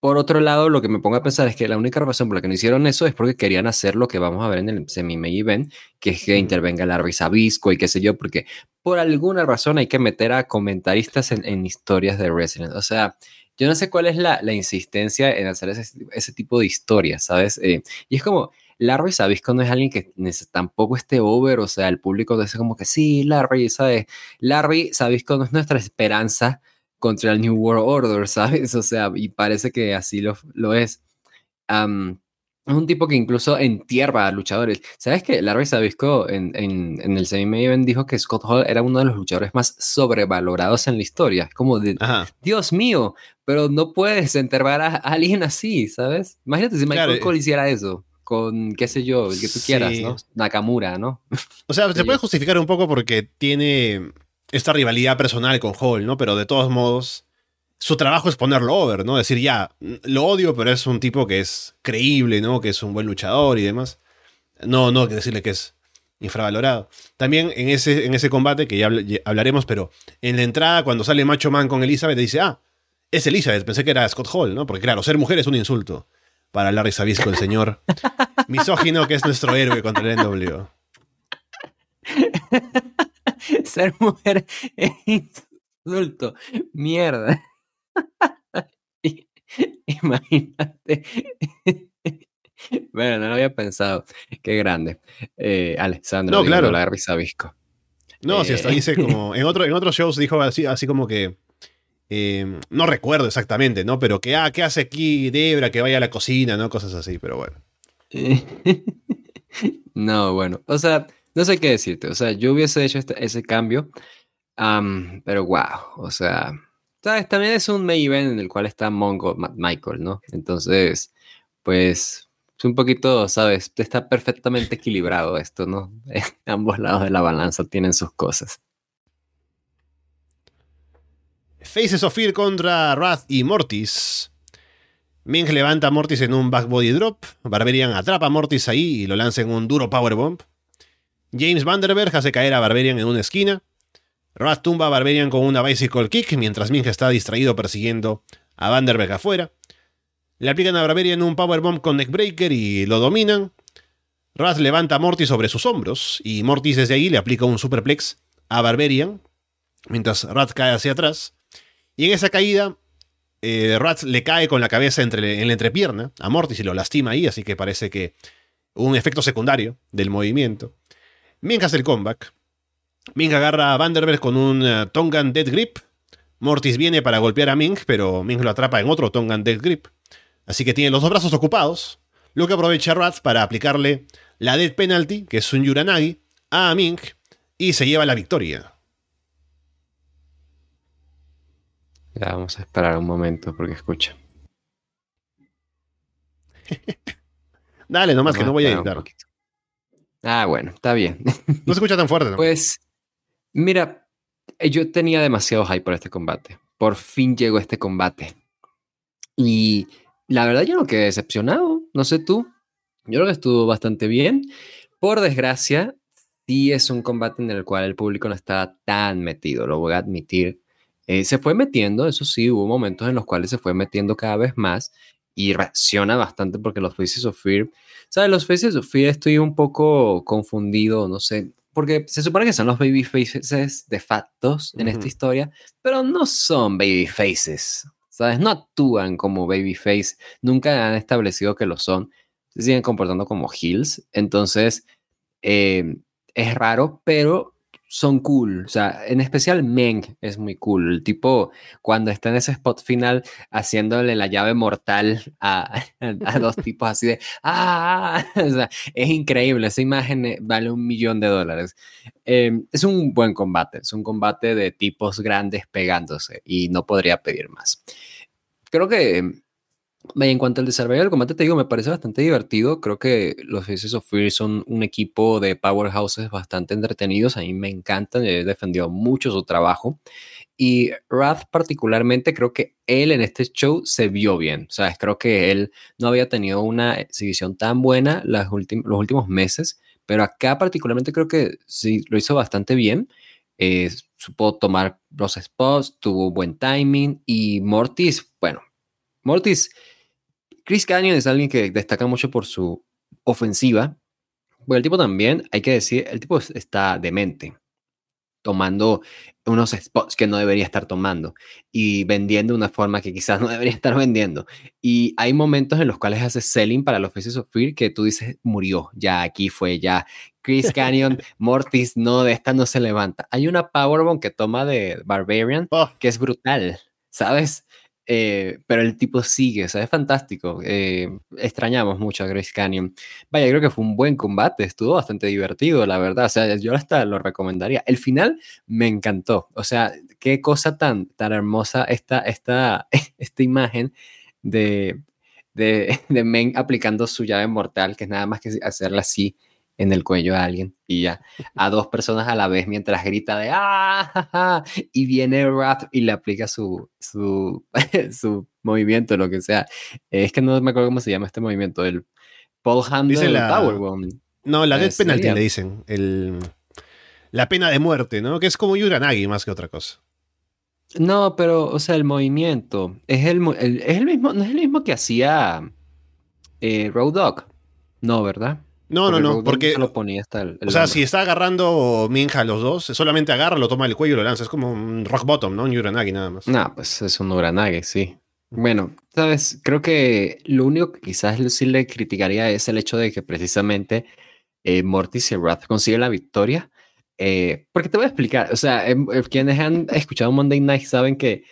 por otro lado, lo que me pongo a pensar es que la única razón por la que no hicieron eso es porque querían hacer lo que vamos a ver en el semi-main event, que es que intervenga Larry Sabisco y qué sé yo, porque por alguna razón hay que meter a comentaristas en, historias de Resident. O sea, yo no sé cuál es la, insistencia en hacer ese, tipo de historias, ¿sabes? Eh, y es como, Larry Sabisco no es alguien que tampoco esté over, o sea, el público dice como que sí, Larry, ¿sabes? Larry Sabisco no es nuestra esperanza contra el New World Order, ¿sabes? O sea, y parece que así lo, lo es. es un tipo que incluso entierra a luchadores. ¿Sabes que Larry Sabisco en, en, en el semi-main dijo que Scott Hall era uno de los luchadores más sobrevalorados en la historia? Es como de, Dios mío, pero no puedes enterrar a, alguien así, ¿sabes? Imagínate si Michael Cole eh, hiciera eso con, qué sé yo, el que tú quieras, ¿no? Nakamura, ¿no? O sea, se puede justificar un poco porque tiene esta rivalidad personal con Hall, ¿no? Pero de todos modos, su trabajo es ponerlo over, ¿no? Decir, ya, lo odio, pero es un tipo que es creíble, ¿no? Que es un buen luchador y demás. No, no, que decirle que es infravalorado. También en ese, en ese combate, que ya hablaremos, pero en la entrada, cuando sale Macho Man con Elizabeth, dice, ah, es Elizabeth, pensé que era Scott Hall, ¿no? Porque claro, ser mujer es un insulto para Larry Sabisco, el señor misógino que es nuestro héroe contra el NW. Ser mujer es insulto. Mierda. Imagínate. Bueno, no lo había pensado. Qué grande. Eh, Alessandro, no, claro. la Sabisco. No, si hasta eh, dice como. En, otro, en otros shows dijo así, así como que. Eh, no recuerdo exactamente, ¿no? Pero que, ah, ¿qué hace aquí Debra? Que vaya a la cocina, ¿no? Cosas así, pero bueno. no, bueno. O sea, no sé qué decirte. O sea, yo hubiese hecho este, ese cambio. pero wow. O sea, ¿sabes? También es un main event en el cual está Mongo Michael, ¿no? Entonces, pues es un poquito, ¿sabes? Está perfectamente equilibrado esto, ¿no? ambos lados de la balanza tienen sus cosas. Faces of Fear contra Wrath y Mortis. Ming levanta a Mortis en un back body drop. Barbarian atrapa a Mortis ahí y lo lanza en un duro powerbomb. James Vanderberg hace caer a Barbarian en una esquina. Wrath tumba a Barbarian con una bicycle kick mientras Ming está distraído persiguiendo a Vanderberg afuera. Le aplican a Barbarian un powerbomb con neckbreaker y lo dominan. Wrath levanta a Mortis sobre sus hombros y Mortis desde ahí le aplica un superplex a Barbarian mientras Wrath cae hacia atrás. Y en esa caída, eh, le cae con la cabeza entre, en la entrepierna a Mortis y lo lastima ahí, así que parece que un efecto secundario del movimiento. Ming hace el comeback. Ming agarra a Vanderberg con un eh, Tongan Dead Grip. Mortis viene para golpear a Ming, pero Ming lo atrapa en otro Tongan Dead Grip. Así que tiene los dos brazos ocupados, lo que aprovecha Rats para aplicarle la Dead Penalty, que es un Yuranagi, a Ming y se lleva la victoria. Ya vamos a esperar un momento porque escucha. Dale nomás, que no voy a editar. Ah, bueno, está bien. No se escucha tan fuerte. ¿no? Pues, mira, yo tenía demasiado hype por este combate. Por fin llegó este combate. Y la verdad yo no quedé decepcionado. No sé tú. Yo creo que estuvo bastante bien. Por desgracia, sí es un combate en el cual el público no estaba tan metido, lo voy a admitir. Eh, se fue metiendo, eso sí, hubo momentos en los cuales se fue metiendo cada vez más y reacciona bastante porque los Faces of Fear, ¿sabes? Los Faces of Fear estoy un poco confundido, no sé, porque se supone que son los baby faces de factos en esta historia, pero no son baby faces, ¿sabes? No actúan como baby face, nunca han establecido que lo son, se siguen comportando como heels, entonces eh, es raro, pero son cool. O sea, en especial Meng es muy cool. El tipo, cuando está en ese spot final haciéndole la llave mortal a, a dos tipos así de ¡Ah! O sea, es increíble. Esa imagen eh, vale un millón de dólares. Em, es un buen combate. Es un combate de tipos grandes pegándose y no podría pedir más. Creo que en cuanto al desarrollo del combate, te digo, me parece bastante divertido. Creo que los Faces of Fear son un equipo de powerhouses bastante entretenidos. A mí me encantan, he defendido mucho su trabajo. Y Wrath particularmente, creo que él en este show se vio bien. O sea, creo que él no había tenido una exhibición tan buena los últimos meses, pero acá particularmente creo que sí, lo hizo bastante bien. Eh, supo tomar los spots, tuvo buen timing y Mortis, bueno, Mortis, Chris Canyon es alguien que destaca mucho por su ofensiva. Porque el tipo también, hay que decir, el tipo está demente tomando unos spots que no debería estar tomando y vendiendo de una forma que quizás no debería estar vendiendo. Y hay momentos en los cuales hace selling para los Faces of Fear que tú dices, murió, ya aquí fue, ya. Chris Canyon, Mortis, no, de esta no se levanta. Hay una Powerbomb que toma de Barbarian oh. que es brutal, ¿sabes? Eh, pero el tipo sigue, o sea, es fantástico. Eh, extrañamos mucho a Grace Canyon. Vaya, creo que fue un buen combate, estuvo bastante divertido, la verdad. O sea, yo hasta lo recomendaría. El final me encantó. O sea, qué cosa tan, tan hermosa esta, esta, esta imagen de, de, de Men aplicando su llave mortal, que es nada más que hacerla así en el cuello a alguien y ya, a dos personas a la vez mientras grita de ¡ah! y viene Wrath y le aplica su, su, su movimiento, lo que sea. Es que no me acuerdo cómo se llama este movimiento, el Paul Handle la, Powerbomb. No, la Death Penalty le dicen, el, la pena de muerte, ¿no? Que es como Yuranagi más que otra cosa. No, pero, o sea, el movimiento es el, es el mismo, no es el mismo que hacía eh, Road Dog. No, ¿verdad? No, no, no, porque... Lo ponía hasta el, o sea, si está agarrando Minja los dos, solamente agarra, lo toma el cuello y lo lanza. Es como un rock bottom, ¿no? Un Uranagi nada más. No, pues es un Uranagi, sí. Bueno, sabes, creo que lo único que quizás sí le criticaría es el hecho de que precisamente eh, Mortis y Wrath consiguen la victoria. Eh, porque te voy a explicar, o sea, em, eh, quienes han escuchado Monday Night saben que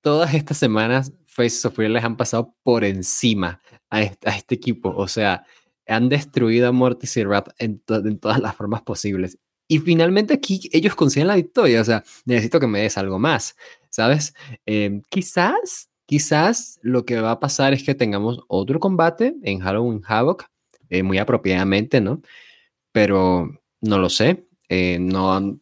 todas estas semanas Faces of Fear les han pasado por encima a este, a este equipo. O sea, han destruido a Mortis y Rap en, todas las formas posibles. Y finalmente aquí ellos consiguen la victoria. O sea, necesito que me des algo más, ¿sabes? Em, quizás, quizás lo que va a pasar es que tengamos otro combate en Halloween Havoc, eh, muy apropiadamente, ¿no? Pero no lo sé. Eh, no, no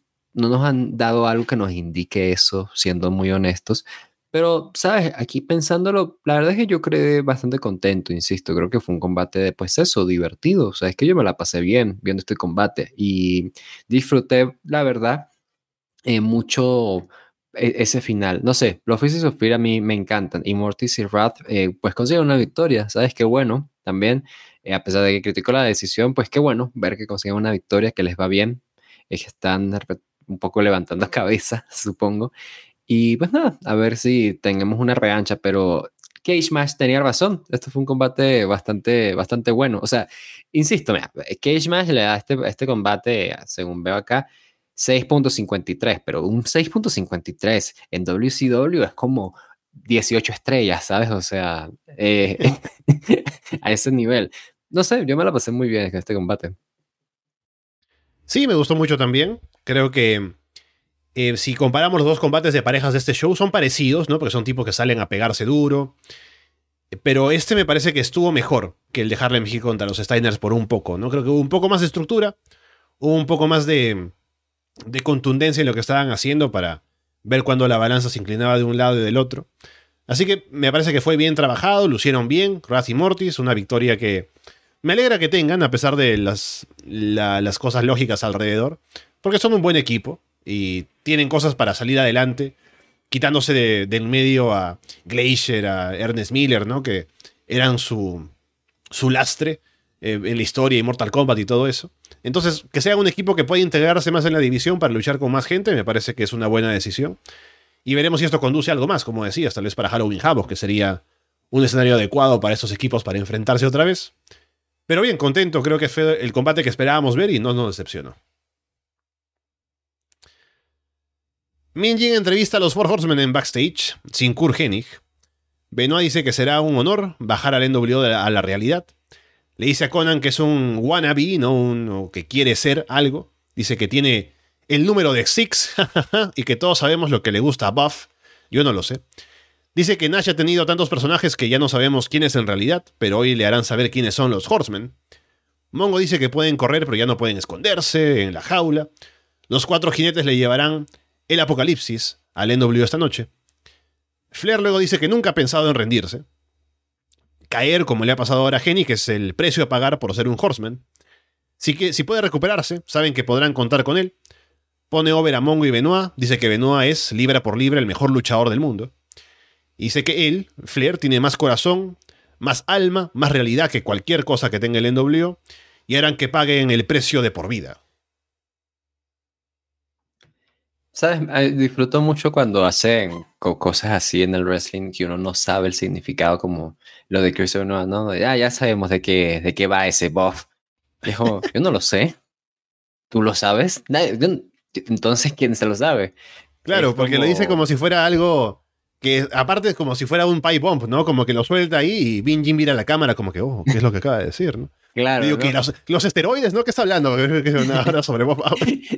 nos han dado algo que nos indique eso, siendo muy honestos. Pero, ¿sabes? Aquí pensándolo, la verdad es que yo quedé bastante contento, insisto. Creo que fue un combate de, pues eso, divertido. O sea, es que yo me la pasé bien viendo este combate y disfruté, la verdad, eh, mucho e, ese final. No sé, los Faces of Fear a mí me encantan y Mortis y Wrath, eh, pues consiguen una victoria. ¿Sabes? Qué bueno también. Eh, a pesar de que criticó la decisión, pues qué bueno ver que consiguen una victoria, que les va bien. Es que están un poco levantando cabeza, supongo. Y pues nada, a ver si tenemos una revancha, pero Cage Match tenía razón. Esto fue un combate bastante, bastante bueno. O sea, insisto, mira, Cage Match le da este, este combate, según veo acá, 6.53, pero un 6.53 en WCW es como 18 estrellas, ¿sabes? O sea, eh, a ese nivel. No sé, yo me la pasé muy bien en este combate. Sí, me gustó mucho también. Creo que eh, si comparamos los dos combates de parejas de este show, son parecidos, ¿no? Porque son tipos que salen a pegarse duro. Pero este me parece que estuvo mejor que el de Harlem contra los Steiners por un poco, ¿no? Creo que hubo un poco más de estructura, hubo un poco más de, de contundencia en lo que estaban haciendo para ver cuando la balanza se inclinaba de un lado y del otro. Así que me parece que fue bien trabajado, lucieron bien, Raz y Mortis, una victoria que me alegra que tengan, a pesar de las, las cosas lógicas alrededor, porque son un buen equipo y tienen cosas para salir adelante, quitándose de, del medio a Glacier, a Ernest Miller, ¿no? Que eran su, su lastre eh, en la historia y Mortal Kombat y todo eso. Entonces, que sea un equipo que pueda integrarse más en la división para luchar con más gente, me parece que es una buena decisión. Y veremos si esto conduce a algo más, como decías, tal vez para Halloween Havoc, que sería un escenario adecuado para estos equipos para enfrentarse otra vez. Pero bien, contento, creo que fue el combate que esperábamos ver y no nos decepcionó. Minjin entrevista a los Four Horsemen en backstage, sin Kurt Hennig. Benoit dice que será un honor bajar al NWO a la realidad. Le dice a Conan que es un wannabe, ¿no? Un, que quiere ser algo. Dice que tiene el número de Six y que todos sabemos lo que le gusta a Buff. Yo no lo sé. Dice que Nash ha tenido tantos personajes que ya no sabemos quién es en realidad, pero hoy le harán saber quiénes son los Horsemen. Mongo dice que pueden correr, pero ya no pueden esconderse en la jaula. Los cuatro jinetes le llevarán el apocalipsis al NW esta noche. Flair luego dice que nunca ha pensado en rendirse. Caer, como le ha pasado ahora a Jenny, que es el precio a pagar por ser un horseman. Si, que, si puede recuperarse, saben que podrán contar con él. Pone over a Mongo y Benoit, dice que Benoit es, libra por libra, el mejor luchador del mundo. Y sé que él, Flair, tiene más corazón, más alma, más realidad que cualquier cosa que tenga el NWO y harán que paguen el precio de por vida. ¿Sabes? Disfruto mucho cuando hacen cosas así en el wrestling que uno no sabe el significado, como lo de Chris Benoit, ¿no? Ah, ya sabemos de qué, de qué va ese buff. Dijo, yo no lo sé. ¿Tú lo sabes? Entonces, ¿quién se lo sabe? Claro, porque lo dice como si fuera algo que aparte es como si fuera un pipe bomb, ¿no? Como que lo suelta ahí y Bin Jim mira la cámara como que, oh, ¿qué es lo que acaba de decir, no? Claro. Digo, que los, esteroides, ¿no? ¿Qué está hablando? Ahora sobre Bob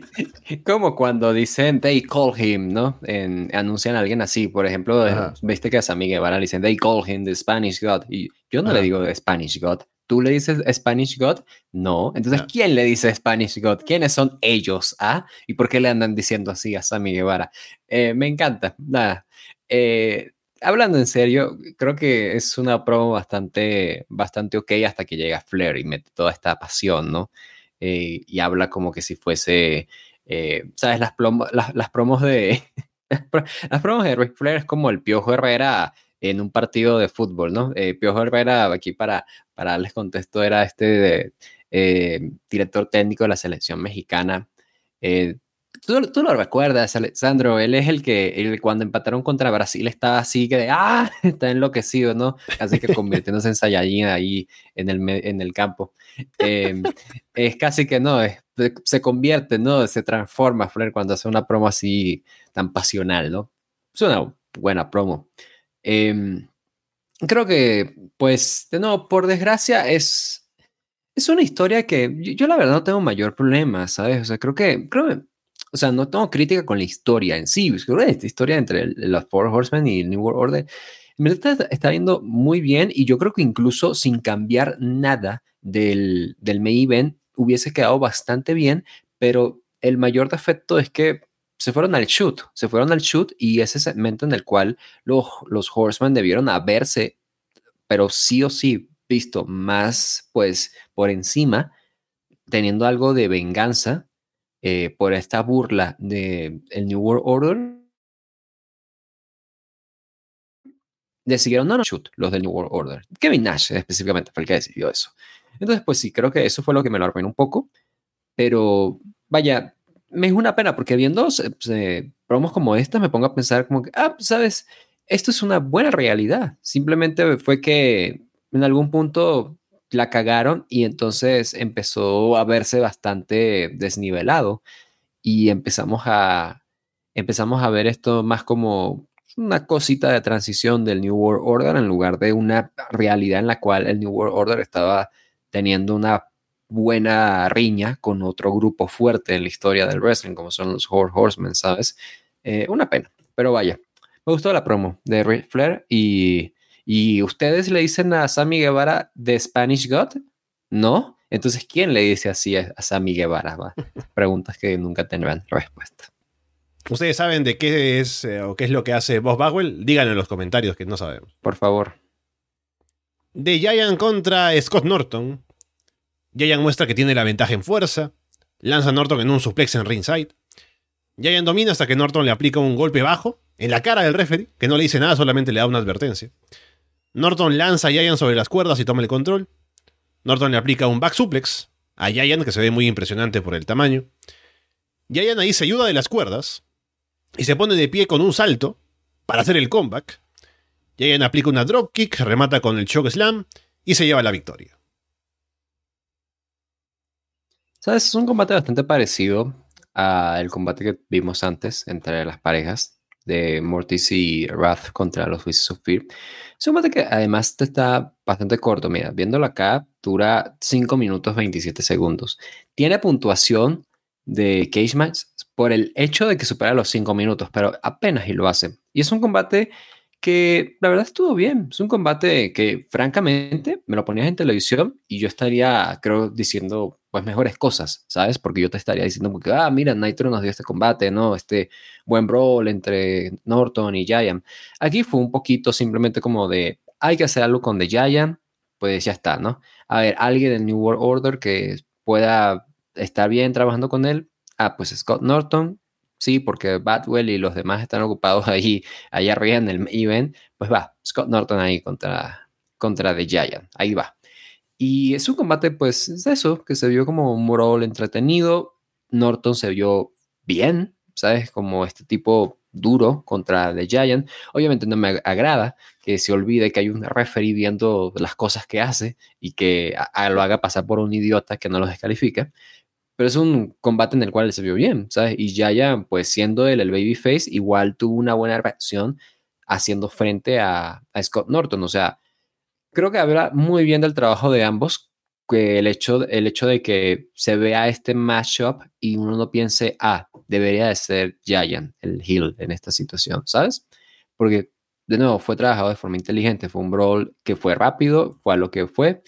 Como cuando dicen they call him, ¿no? En, anuncian a alguien así. Por ejemplo, viste que a Sammy Guevara le dicen they call him the Spanish God. Y yo no le digo Spanish God. ¿Tú le dices Spanish God? No. Entonces, ¿quién le dice Spanish God? ¿Quiénes son ellos? ¿Ah? ¿Y por qué le andan diciendo así a Sammy Guevara? Eh, me encanta. Nada. Eh, hablando en serio, creo que es una promo bastante, bastante ok hasta que llega Flair y mete toda esta pasión, ¿no? Eh, y habla como que si fuese, eh, ¿sabes? Las, promos de... las promos de Flair es como el Piojo Herrera en un partido de fútbol, ¿no? Eh, Piojo Herrera, aquí para, para darles contexto, era este director técnico de la selección mexicana. Tú, lo recuerdas, Alessandro, él es el que cuando empataron contra Brasil estaba así que de, ah, está enloquecido, ¿no? Así que convirtiéndose en Saiyajin ahí en el, en el campo. Em, es casi que no, se convierte, ¿no? Se transforma Flair cuando hace una promo así tan pasional, ¿no? Es una buena promo. Em, creo que, pues, de nuevo, por desgracia, es, es una historia que yo, yo, la verdad no tengo mayor problema, ¿sabes? O sea, creo que, creo que o sea, no tengo crítica con la historia en sí, esta historia entre los Four Horsemen y el New World Order, en verdad está, yendo muy bien y yo creo que incluso sin cambiar nada del, del main event hubiese quedado bastante bien, pero el mayor defecto es que se fueron al shoot, se fueron al shoot y ese segmento en el cual los, los Horsemen debieron haberse, pero sí o sí, visto más pues por encima, teniendo algo de venganza eh, por esta burla del el New World Order, decidieron no, no shoot los del New World Order. Kevin Nash específicamente fue el que decidió eso. Entonces, pues sí, creo que eso fue lo que me lo arruinó un poco. Pero vaya, me es una pena porque viendo promos como esta me pongo a pensar como que, ah, sabes, esto es una buena realidad. Simplemente fue que en algún punto la cagaron y entonces empezó a verse bastante desnivelado y empezamos a, empezamos a ver esto más como una cosita de transición del New World Order en lugar de una realidad en la cual el New World Order estaba teniendo una buena riña con otro grupo fuerte en la historia del wrestling, como son los Horsemen, ¿sabes? Eh, una pena, pero vaya, me gustó la promo de Ric Flair y ¿Y ustedes le dicen a Sammy Guevara The Spanish God? ¿No? Entonces, ¿quién le dice así a, Sammy Guevara? Preguntas que nunca tendrán respuesta. ¿Ustedes saben de qué es eh, o qué es lo que hace Bob Bagwell? Díganlo en los comentarios que no sabemos. Por favor. De Giant contra Scott Norton. Giant muestra que tiene la ventaja en fuerza. Lanza a Norton en un suplex en ringside. Giant domina hasta que Norton le aplica un golpe bajo en la cara del referee, que no le dice nada, solamente le da una advertencia. Norton lanza a Giant sobre las cuerdas y toma el control. Norton le aplica un back suplex a Giant, que se ve muy impresionante por el tamaño. Giant ahí se ayuda de las cuerdas y se pone de pie con un salto para hacer el comeback. Giant aplica una dropkick, remata con el choke slam y se lleva la victoria. ¿Sabes? Es un combate bastante parecido al combate que vimos antes entre las parejas de Mortis y Wrath contra los Wizards of Fear. Combate que además está bastante corto. Mira, viéndolo acá, dura 5 minutos 27 segundos. Tiene puntuación de Cage Match por el hecho de que supera los 5 minutos, pero apenas y lo hace. Y es un combate que la verdad estuvo bien. Es un combate que francamente me lo ponías en televisión y yo estaría, creo, diciendo pues mejores cosas, ¿sabes? Porque yo te estaría diciendo que, ah, mira, Nitro nos dio este combate, ¿no? Este buen brawl entre Norton y Giant. Aquí fue un poquito simplemente como de, hay que hacer algo con The Giant, pues ya está, ¿no? A ver, alguien del New World Order que pueda estar bien trabajando con él. Ah, pues Scott Norton, sí, porque Batwell y los demás están ocupados ahí, ahí arriba en el event, pues va, Scott Norton ahí contra, contra The Giant, ahí va. Y es un combate, pues, es eso, que se vio como un brawl entretenido. Norton se vio bien, ¿sabes? Como este tipo duro contra The Giant. Obviamente no me agrada que se olvide que hay un referee viendo las cosas que hace y que lo haga pasar por un idiota que no lo descalifica. Pero es un combate en el cual se vio bien, ¿sabes? Y Giant, pues siendo él el babyface, igual tuvo una buena reacción haciendo frente a, a Scott Norton. O sea, creo que habla muy bien del trabajo de ambos que el hecho, el hecho de que se vea este matchup y uno no piense, ah, debería de ser Giant, el heel en esta situación, ¿sabes? Porque, de nuevo, fue trabajado de forma inteligente, fue un brawl que fue rápido, fue lo que fue.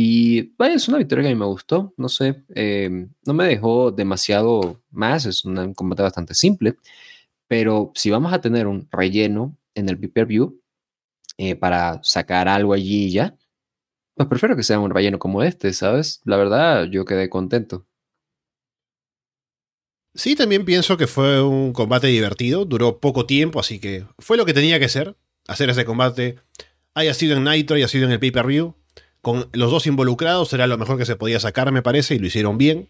Y vaya, es una victoria que a mí me gustó, no sé, em, no me dejó demasiado más, es un combate bastante simple, pero si vamos a tener un relleno en el pay-per-view eh, para sacar algo allí ya, pues prefiero que sea un relleno como este, ¿sabes? La verdad, yo quedé contento. Sí, también pienso que fue un combate divertido, duró poco tiempo, así que fue lo que tenía que ser, hacer ese combate, haya sido en Nitro, haya sido en el pay-per-view, con los dos involucrados era lo mejor que se podía sacar, me parece, y lo hicieron bien.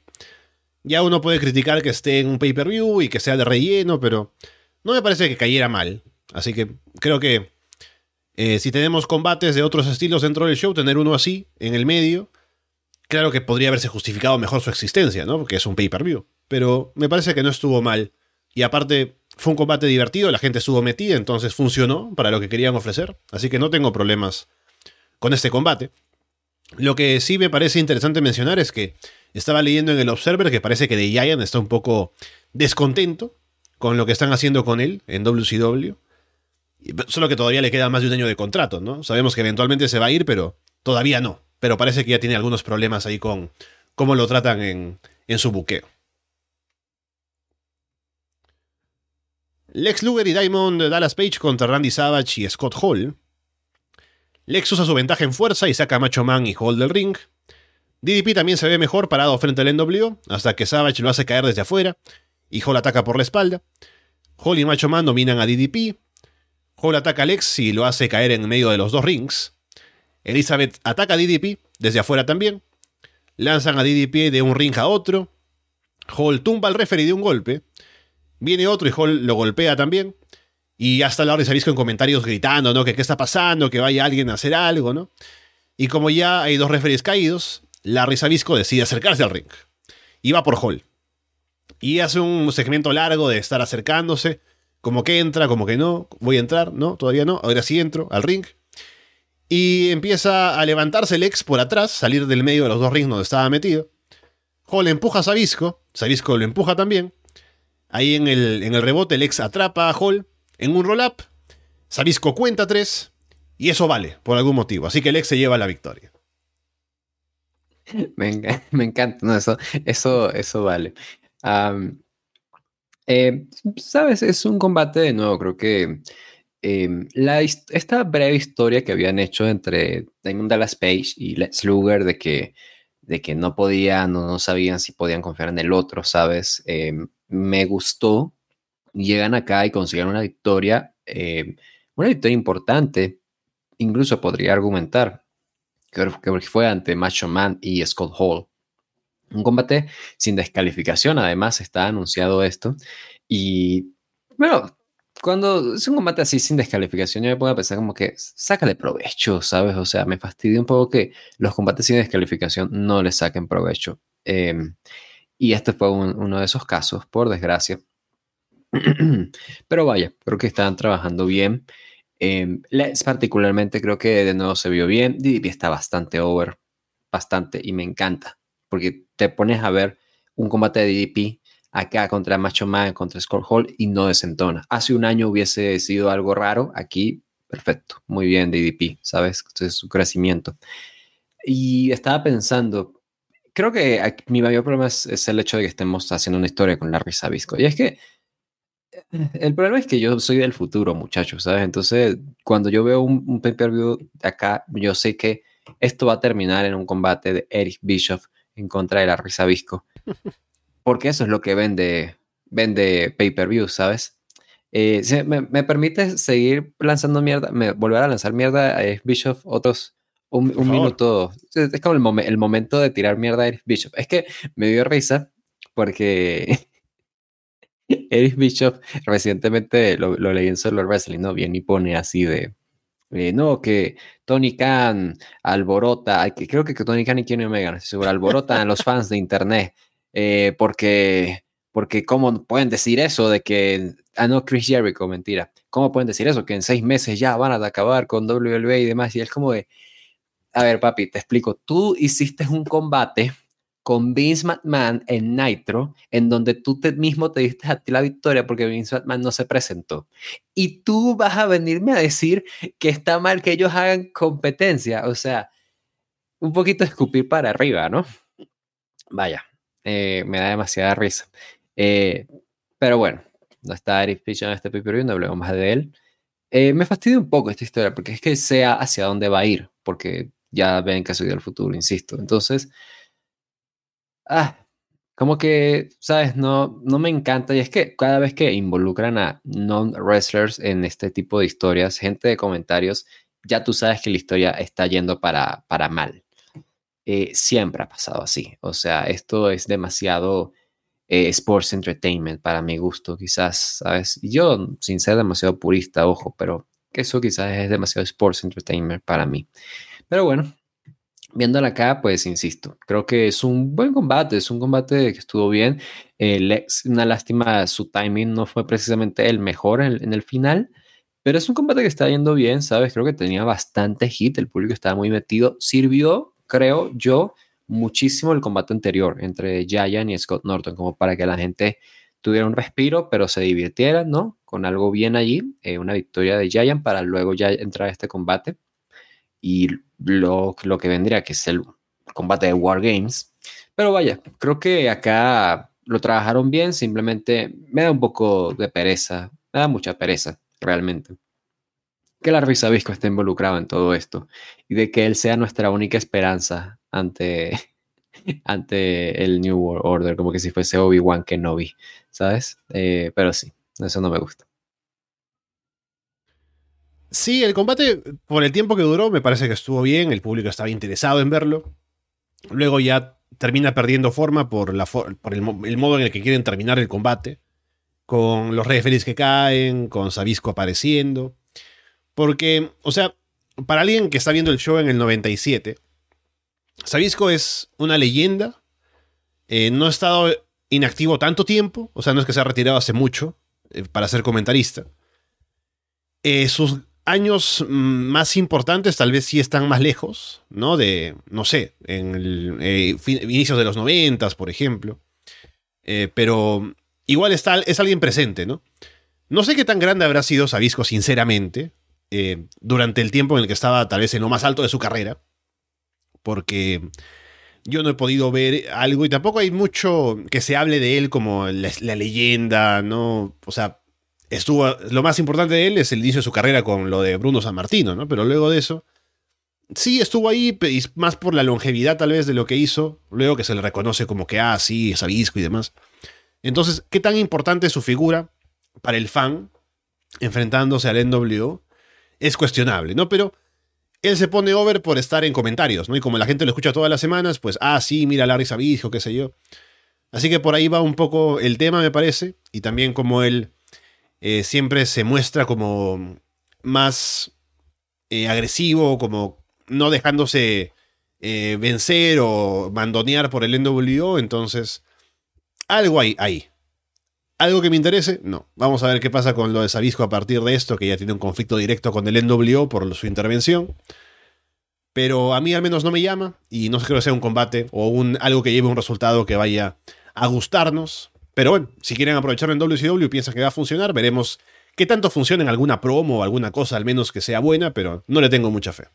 Ya uno puede criticar que esté en un pay-per-view y que sea de relleno, pero no me parece que cayera mal. Así que creo que eh, si tenemos combates de otros estilos dentro del show, tener uno así, en el medio, claro que podría haberse justificado mejor su existencia, ¿no? Porque es un pay-per-view. Pero me parece que no estuvo mal. Y aparte, fue un combate divertido, la gente estuvo metida, entonces funcionó para lo que querían ofrecer. Así que no tengo problemas con este combate. Lo que sí me parece interesante mencionar es que estaba leyendo en el Observer que parece que The Giant está un poco descontento con lo que están haciendo con él en WCW. Solo que todavía le queda más de un año de contrato, ¿no? Sabemos que eventualmente se va a ir, pero todavía no. Pero parece que ya tiene algunos problemas ahí con cómo lo tratan en, en su buqueo. Lex Luger y Diamond Dallas Page contra Randy Savage y Scott Hall. Lex usa su ventaja en fuerza y saca a Macho Man y Hall del ring. DDP también se ve mejor parado frente al NWO, hasta que Savage lo hace caer desde afuera y Hall ataca por la espalda. Hall y Macho Man dominan a DDP, Hall ataca a Lex y lo hace caer en medio de los dos rings. Elizabeth ataca a DDP desde afuera también. Lanzan a DDP de un ring a otro. Hall tumba al referee de un golpe. Viene otro y Hall lo golpea también. Y hasta Larry se visto en comentarios gritando, ¿no? Que qué está pasando, que vaya alguien a hacer algo, ¿no? Y como ya hay dos referees caídos, Larry Sabisco decide acercarse al ring. Y va por Hall. Y hace un segmento largo de estar acercándose. Como que entra, como que no. Voy a entrar, no, todavía no. Ahora sí entro al ring. Y empieza a levantarse el ex por atrás, salir del medio de los dos rings donde estaba metido. Hall empuja a Sabisco. Sabisco lo empuja también. Ahí en el, en el rebote el ex atrapa a Hall en un roll-up. Sabisco cuenta tres. Y eso vale, por algún motivo. Así que el ex se lleva la victoria. Me, me encanta, eso, eso, eso vale. Eh, Sabes, es un combate de nuevo, creo que em, la, esta breve historia que habían hecho entre Diamond Dallas Page y Lex Luger de que, de que no podían no sabían si podían confiar en el otro, ¿sabes? Em, me gustó. Llegan acá y consiguen una victoria, em, una victoria importante, incluso podría argumentar que fue ante Macho Man y Scott Hall. Un combate sin descalificación, además está anunciado esto. Y bueno, cuando es un combate así sin descalificación, yo me a pensar como que sácale provecho, ¿sabes? O sea, me fastidia un poco que los combates sin descalificación no le saquen provecho. Em, y este fue uno de esos casos, por desgracia. Pero vaya, creo que están trabajando bien. Eh, particularmente creo que de nuevo se vio bien. DDP está bastante over, bastante, y me encanta porque te pones a ver un combate de DDP acá contra Macho Man, contra Scott Hall y no desentona. Hace un año hubiese sido algo raro, aquí perfecto, muy bien DDP, ¿sabes? es su crecimiento. Y estaba pensando, creo que mi mayor problema es, el hecho de que estemos haciendo una historia con Larry Sabisco. Y es que el problema es que yo soy del futuro, muchachos, ¿sabes? Entonces, cuando yo veo un, un pay-per-view acá, yo sé que esto va a terminar en un combate de Eric Bischoff en contra de la risa visco. Porque eso es lo que vende vende pay-per-view, ¿sabes? Eh, me, permite seguir lanzando mierda, me, volver a lanzar mierda a Eric Bishop otros un, minuto. Es como el, el, momento de tirar mierda a Eric Bishop. Es que me dio risa porque Eric Bishop recientemente lo, leí en Solo Wrestling, ¿no? Bien y pone así de. Eh, no, que Tony Khan alborota, creo que Tony Khan y Kenny Omega, seguro, alborotan a los fans de internet, eh, porque, porque cómo pueden decir eso de que, ah no, Chris Jericho, mentira, cómo pueden decir eso, que en seis meses ya van a acabar con WWE y demás, y es como de, a ver papi, te explico, tú hiciste un combate con Vince McMahon en Nitro, en donde tú te, mismo te diste a ti la victoria porque Vince McMahon no se presentó. Y tú vas a venirme a decir que está mal que ellos hagan competencia. O sea, un poquito escupir para arriba, ¿no? Vaya, eh, me da demasiada risa. Eh, pero bueno, no está Eric Fisher en este pay no hablemos más de él. Eh, me fastidia un poco esta historia porque es que sea hacia dónde va a ir, porque ya ven que soy del futuro, insisto. Entonces, ah, como que, ¿sabes? No, no me encanta. Y es que cada vez que involucran a non-wrestlers en este tipo de historias, gente de comentarios, ya tú sabes que la historia está yendo para, para mal. Eh, siempre ha pasado así. O sea, esto es demasiado eh, sports entertainment para mi gusto, quizás, ¿sabes? Yo, sin ser demasiado purista, ojo, pero eso quizás es demasiado sports entertainment para mí. Pero bueno, Viéndola acá, pues insisto, creo que es un buen combate, es un combate que estuvo bien. Eh, una lástima, su timing no fue precisamente el mejor en, el final, pero es un combate que está yendo bien, ¿sabes? Creo que tenía bastante hit, el público estaba muy metido. Sirvió, creo yo, muchísimo el combate anterior entre Giant y Scott Norton, como para que la gente tuviera un respiro, pero se divirtiera, ¿no? Con algo bien allí, eh, una victoria de Giant para luego ya entrar a este combate y lo, lo que vendría, que es el combate de Wargames. Pero vaya, creo que acá lo trabajaron bien, simplemente me da un poco de pereza, me da mucha pereza, realmente. Que la Risa Visco esté involucrado en todo esto y de que él sea nuestra única esperanza ante, ante el New World Order, como que si fuese Obi-Wan Kenobi, ¿sabes? Eh, pero sí, eso no me gusta. Sí, el combate, por el tiempo que duró, me parece que estuvo bien, el público estaba interesado en verlo. Luego ya termina perdiendo forma por, la por el, modo en el que quieren terminar el combate, con los reyes felices que caen, con Sabisco apareciendo. Porque, o sea, para alguien que está viendo el show en el 97, Sabisco es una leyenda, eh, no ha estado inactivo tanto tiempo, o sea, no es que se ha retirado hace mucho eh, para ser comentarista. Eh, sus años mm, más importantes tal vez sí están más lejos, ¿no? De, no sé, en el, eh, inicios de los noventas, por ejemplo. Eh, pero igual está, es alguien presente, ¿no? No sé qué tan grande habrá sido Sabisco, sinceramente, eh, durante el tiempo en el que estaba tal vez en lo más alto de su carrera, porque yo no he podido ver algo y tampoco hay mucho que se hable de él como la, la leyenda, ¿no? O sea, estuvo, lo más importante de él es el inicio de su carrera con lo de Bruno San Martino, ¿no? Pero luego de eso, sí estuvo ahí, más por la longevidad tal vez de lo que hizo, luego que se le reconoce como que, ah, sí, es y demás. Entonces, ¿qué tan importante es su figura para el fan enfrentándose al NWO? Es cuestionable, ¿no? Pero él se pone over por estar en comentarios, ¿no? Y como la gente lo escucha todas las semanas, pues, ah, sí, mira Larry Sabisco, qué sé yo. Así que por ahí va un poco el tema, me parece, y también como él eh, siempre se muestra como más eh, agresivo, como no dejándose eh, vencer o mandonear por el NWO, entonces algo hay ahí. ¿Algo que me interese? No. Vamos a ver qué pasa con lo de Sabisco a partir de esto, que ya tiene un conflicto directo con el NWO por su intervención. Pero a mí al menos no me llama y no creo que sea un combate o un, algo que lleve un resultado que vaya a gustarnos. Pero bueno, si quieren aprovechar en WCW y piensan que va a funcionar, veremos qué tanto funciona en alguna promo o alguna cosa, al menos que sea buena, pero no le tengo mucha fe.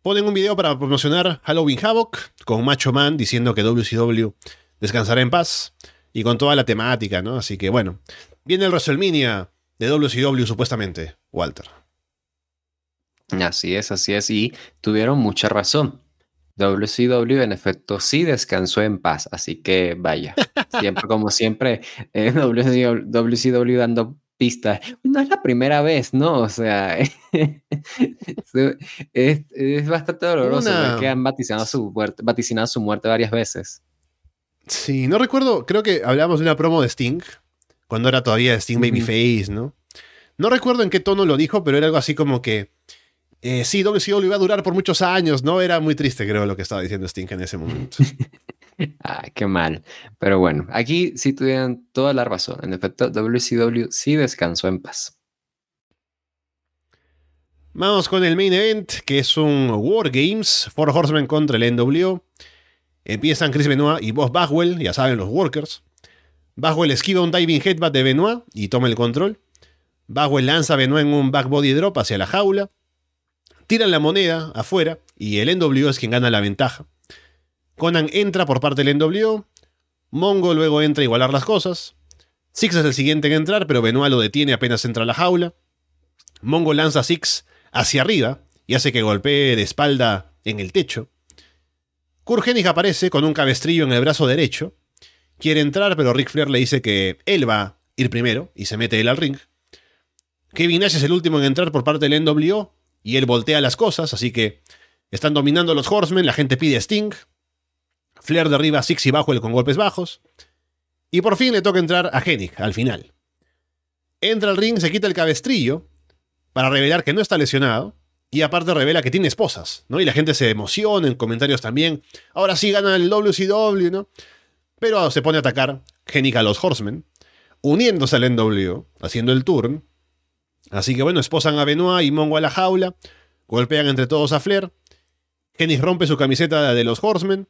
Ponen un video para promocionar Halloween Havoc con Macho Man diciendo que WCW descansará en paz y con toda la temática, ¿no? Así que bueno, viene el WrestleMania de WCW supuestamente, Walter. Así es, así es, y tuvieron mucha razón WCW en efecto sí descansó en paz, así que vaya, siempre como siempre, eh, WCW, dando pistas. No es la primera vez, ¿no? O sea, es, bastante doloroso que han vaticinado su, muerte, vaticinado su muerte varias veces. Sí, no recuerdo, creo que hablamos de una promo de Sting, cuando era todavía Sting Babyface, ¿no? No recuerdo en qué tono lo dijo, pero era algo así como que eh, sí, WCW iba a durar por muchos años, ¿no? Era muy triste, creo, lo que estaba diciendo Sting en ese momento. Ay, qué mal. Pero bueno, aquí sí tuvieron toda la razón. En efecto, WCW sí descansó en paz. Vamos con el main event, que es un War Games, Four Horsemen contra el NWO. Empiezan Chris Benoit y Bob Bagwell, ya saben, los Workers. Bagwell esquiva un diving headbutt de Benoit y toma el control. Bagwell lanza a Benoit en un back body drop hacia la jaula. Tiran la moneda afuera y el NWO es quien gana la ventaja. Conan entra por parte del NWO. Mongo luego entra a igualar las cosas. Six es el siguiente en entrar, pero Benoit lo detiene apenas entra a la jaula. Mongo lanza a Six hacia arriba y hace que golpee de espalda en el techo. Kurgenig aparece con un cabestrillo en el brazo derecho. Quiere entrar, pero Rick Flair le dice que él va a ir primero y se mete él al ring. Kevin Nash es el último en entrar por parte del NWO y él voltea las cosas, así que están dominando los Horsemen, la gente pide Sting, Flair derriba a Six y bajo con golpes bajos, y por fin le toca entrar a Hennig al final. Entra al ring, se quita el cabestrillo para revelar que no está lesionado, y aparte revela que tiene esposas, ¿no? Y la gente se emociona en comentarios también. Ahora sí gana el WCW, ¿no? Pero se pone a atacar Hennig a los Horsemen, uniéndose al NWO, haciendo el turn, Así que bueno, esposan a Benoit y Mongo a la jaula, golpean entre todos a Flair, Kenny rompe su camiseta de los Horsemen,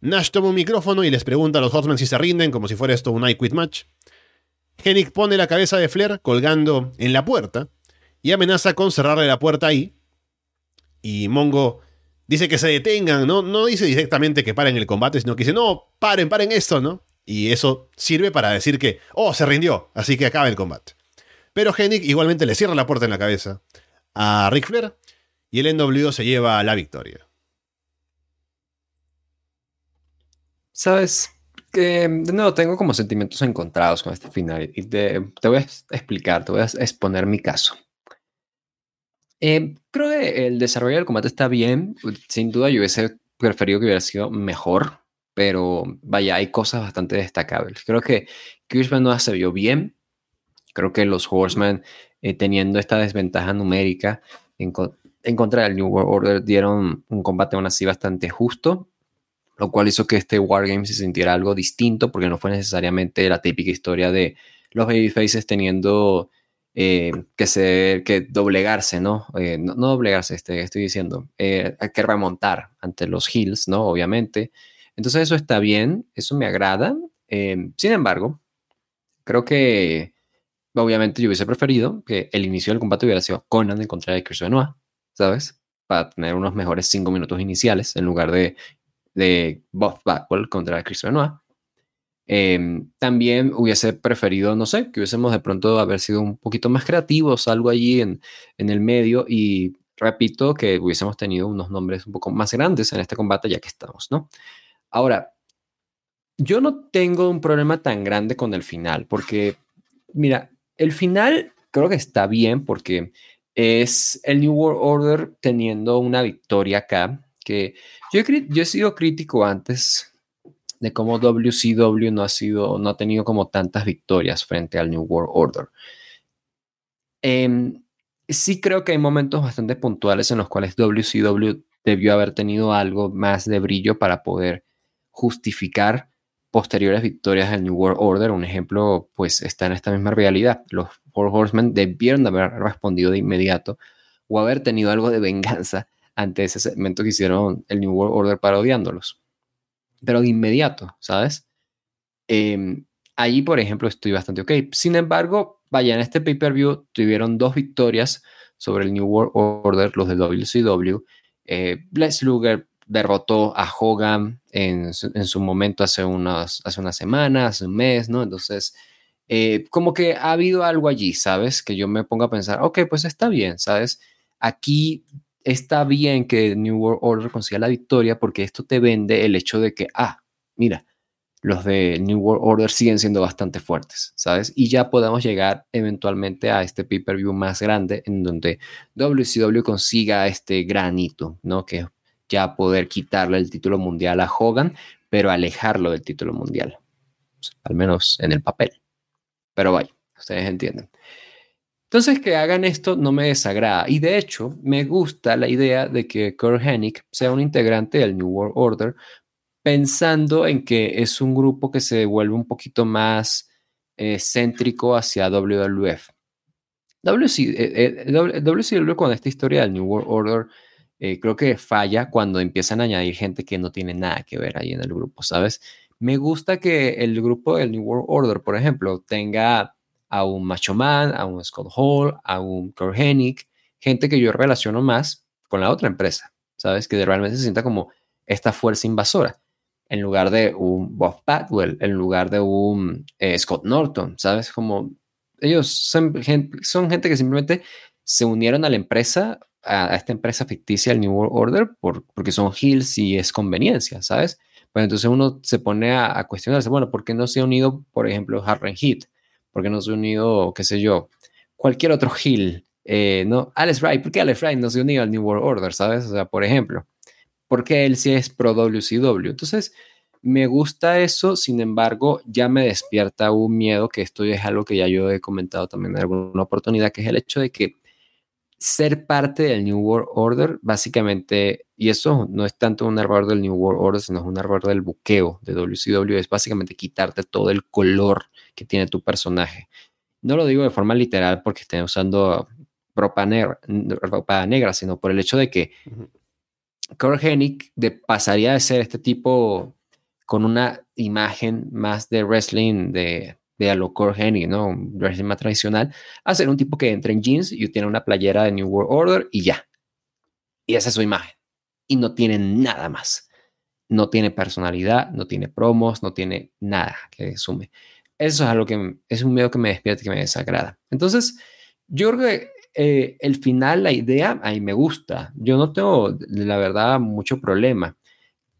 Nash toma un micrófono y les pregunta a los Horsemen si se rinden, como si fuera esto un I Quit Match. Hennig pone la cabeza de Flair colgando en la puerta y amenaza con cerrarle la puerta ahí. Y Mongo dice que se detengan, ¿no? No dice directamente que paren el combate, sino que dice, no, paren, paren esto, ¿no? Y eso sirve para decir que, oh, se rindió, así que acaba el combate. Pero Hennig igualmente le cierra la puerta en la cabeza a Ric Flair y el NWO se lleva la victoria. Sabes que de nuevo tengo como sentimientos encontrados con este final y te, voy a explicar, te voy a exponer mi caso. Eh, creo que el desarrollo del combate está bien. Sin duda yo hubiese preferido que hubiera sido mejor, pero vaya, hay cosas bastante destacables. Creo que Chris Benoit se vio bien. Creo que los Horsemen, eh, teniendo esta desventaja numérica en, contra del New World Order, dieron un combate aún así bastante justo, lo cual hizo que este Wargame se sintiera algo distinto, porque no fue necesariamente la típica historia de los Babyfaces teniendo eh, que ser, que doblegarse, ¿no? Eh, ¿no? doblegarse, este, estoy diciendo, hay que remontar ante los Hills, ¿no? Obviamente. Entonces eso está bien, eso me agrada. sin embargo, creo que obviamente yo hubiese preferido que el inicio del combate hubiera sido Conan en contra de Chris Benoit, ¿sabes? Para tener unos mejores cinco minutos iniciales en lugar de, de Bob Backwell contra Chris Benoit. Em, también hubiese preferido, no sé, que hubiésemos de pronto haber sido un poquito más creativos, algo allí en, en el medio y repito que hubiésemos tenido unos nombres un poco más grandes en este combate ya que estamos, ¿no? Ahora, yo no tengo un problema tan grande con el final porque, mira, el final creo que está bien porque es el New World Order teniendo una victoria acá, que yo he, sido crítico antes de cómo WCW no ha sido, no ha tenido como tantas victorias frente al New World Order. Em, sí creo que hay momentos bastante puntuales en los cuales WCW debió haber tenido algo más de brillo para poder justificar posteriores victorias del New World Order. Un ejemplo, pues, está en esta misma realidad. Los Four Horsemen debieron de haber respondido de inmediato o haber tenido algo de venganza ante ese segmento que hicieron el New World Order parodiándolos. Pero de inmediato, ¿sabes? Eh, allí, por ejemplo, estoy bastante ok. Sin embargo, vaya, en este pay-per-view tuvieron dos victorias sobre el New World Order, los de WCW. Eh, Luger derrotó a Hogan en su, momento hace unas, hace semanas, un mes, ¿no? Entonces, eh, como que ha habido algo allí, ¿sabes? Que yo me pongo a pensar, ok, pues está bien, ¿sabes? Aquí está bien que New World Order consiga la victoria porque esto te vende el hecho de que, ah, mira, los de New World Order siguen siendo bastante fuertes, ¿sabes? Y ya podemos llegar eventualmente a este pay-per-view más grande en donde WCW consiga este granito, ¿no? Que ya poder quitarle el título mundial a Hogan, pero alejarlo del título mundial, al menos en el papel. Pero vaya, ustedes entienden. Entonces, que hagan esto no me desagrada. Y de hecho, me gusta la idea de que Kurt Hennig sea un integrante del New World Order, pensando en que es un grupo que se vuelve un poquito más eh, céntrico hacia WWF. WCW eh, eh, con esta historia del New World Order creo que falla cuando empiezan a añadir gente que no tiene nada que ver ahí en el grupo, ¿sabes? Me gusta que el grupo del New World Order, por ejemplo, tenga a un Macho Man, a un Scott Hall, a un Kurt Hennig, gente que yo relaciono más con la otra empresa, ¿sabes? Que realmente se sienta como esta fuerza invasora en lugar de un Bob Patwell, en lugar de un eh, Scott Norton, ¿sabes? Como ellos son son gente que simplemente se unieron a la empresa, a, esta empresa ficticia, el New World Order, por, porque son hills y es conveniencia, ¿sabes? Pues entonces uno se pone a, cuestionarse, bueno, ¿por qué no se ha unido, por ejemplo, Harren Heat? ¿Por qué no se ha unido, qué sé yo, cualquier otro hill? Eh, ¿no? Alex Wright, ¿por qué Alex Wright no se unido al New World Order, ¿sabes? O sea, por ejemplo porque él sí es pro WCW. Entonces, me gusta eso, sin embargo, ya me despierta un miedo, que esto es algo que ya yo he comentado también en alguna oportunidad, que es el hecho de que ser parte del New World Order, básicamente, y eso no es tanto un error del New World Order, sino es un error del buqueo de WCW, es básicamente quitarte todo el color que tiene tu personaje. No lo digo de forma literal porque estén usando ropa negra, ropa negra sino por el hecho de que Kurt Hennig de, pasaría de ser este tipo con una imagen más de wrestling de, de a lo Kurt Hennig, ¿no? Un wrestling más tradicional, a ser un tipo que entra en jeans y tiene una playera de New World Order y ya. Y esa es su imagen. Y no tiene nada más. No tiene personalidad, no tiene promos, no tiene nada que sume. Eso es algo que es un miedo que me despierta y que me desagrada. Entonces, yo creo que eh, el final, la idea, a mí me gusta. Yo no tengo, la verdad, mucho problema.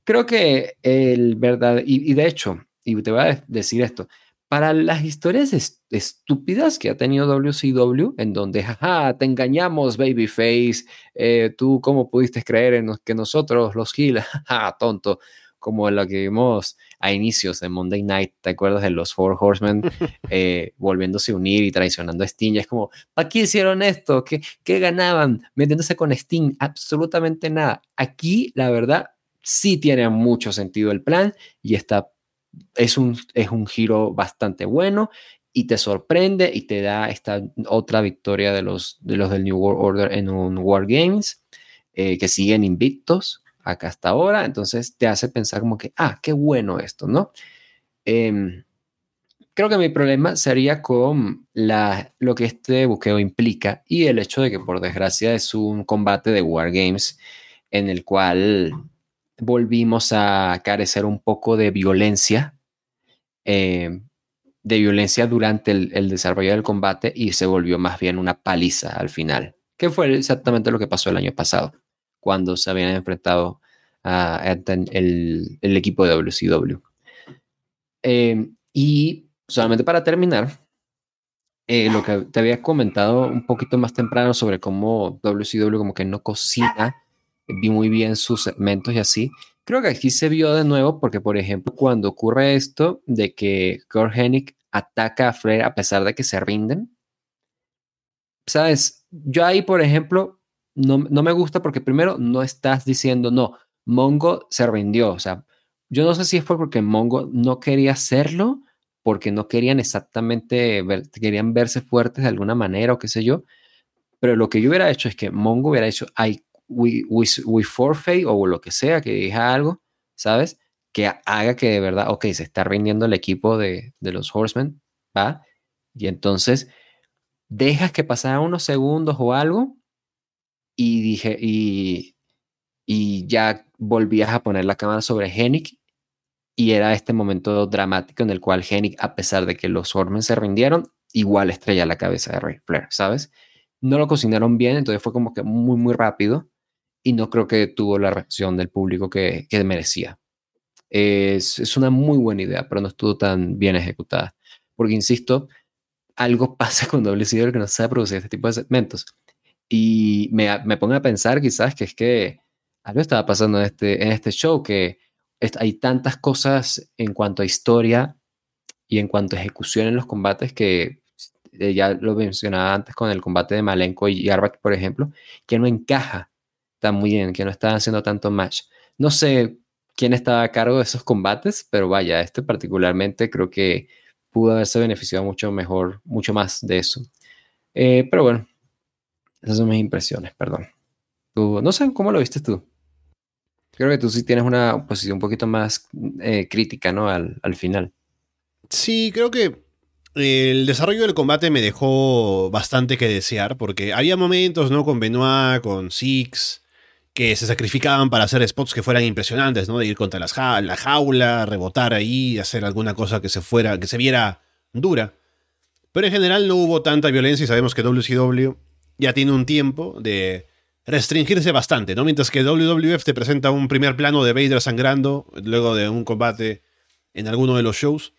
Creo que el verdad, y, de hecho, y te voy a decir esto, para las historias estúpidas que ha tenido WCW, en donde, jaja, te engañamos, babyface, eh, tú cómo pudiste creer en que nosotros, los Hill, jaja, tonto, como la que vimos a inicios de Monday Night, ¿te acuerdas de los Four Horsemen eh, volviéndose a unir y traicionando a Sting? es como, ¿para qué hicieron esto? ¿Qué, ¿Qué ganaban metiéndose con Sting? Absolutamente nada. Aquí, la verdad, sí tiene mucho sentido el plan y está, es, un, es un giro bastante bueno y te sorprende y te da esta otra victoria de los, de los del New World Order en un War Games, eh, que siguen invictos acá hasta ahora, entonces te hace pensar como que, ah, qué bueno esto, ¿no? Em, creo que mi problema sería con la, lo que este buqueo implica y el hecho de que por desgracia es un combate de Wargames en el cual volvimos a carecer un poco de violencia, em, de violencia durante el, el, desarrollo del combate y se volvió más bien una paliza al final, que fue exactamente lo que pasó el año pasado cuando se habían enfrentado a, el, equipo de WCW. Em, y solamente para terminar, eh, lo que te había comentado un poquito más temprano sobre cómo WCW como que no cocina vi muy bien sus segmentos y así. Creo que aquí se vio de nuevo porque, por ejemplo, cuando ocurre esto de que Kurt Hennig ataca a Flair a pesar de que se rinden, ¿sabes? Yo ahí, por ejemplo, no, me gusta porque primero no estás diciendo, no, Mongo se rindió. O sea, yo no sé si fue porque Mongo no quería hacerlo, porque no querían exactamente, querían verse fuertes de alguna manera o qué sé yo. Pero lo que yo hubiera hecho es que Mongo hubiera hecho, I, we, we, forfeit o lo que sea, que diga algo, ¿sabes? Que haga que de verdad, ok, se está rindiendo el equipo de, de los Horsemen, ¿va? Y entonces dejas que pasaran unos segundos o algo y dije, y, y ya volvías a poner la cámara sobre Hennig y era este momento dramático en el cual Hennig, a pesar de que los Hormen se rindieron, igual estrella la cabeza de Ray Flair, ¿sabes? No lo cocinaron bien, entonces fue como que muy, muy rápido y no creo que tuvo la reacción del público que, que merecía. Es, es, una muy buena idea, pero no estuvo tan bien ejecutada. Porque, insisto, algo pasa con WCW que no sabe producir este tipo de segmentos. Y me, me pongo a pensar quizás que es que algo estaba pasando en este, en este show, que hay tantas cosas en cuanto a historia y en cuanto a ejecución en los combates que ya lo mencionaba antes con el combate de Malenko y Arbak, por ejemplo, que no encaja tan muy bien, que no está haciendo tanto match. No sé quién estaba a cargo de esos combates, pero vaya, este particularmente creo que pudo haberse beneficiado mucho mejor, mucho más de eso. Eh, pero bueno, esas son mis impresiones, perdón. No sé, ¿cómo lo viste tú? Creo que tú sí tienes una posición un poquito más eh, crítica, ¿no? Al, al, final. Sí, creo que el desarrollo del combate me dejó bastante que desear, porque había momentos, ¿no? Con Benoit, con Six, que se sacrificaban para hacer spots que fueran impresionantes, ¿no? De ir contra la jaula, rebotar ahí, hacer alguna cosa que se fuera, que se viera dura. Pero en general no hubo tanta violencia y sabemos que WCW ya tiene un tiempo de restringirse bastante, ¿no? Mientras que WWF te presenta un primer plano de Vader sangrando luego de un combate en alguno de los shows.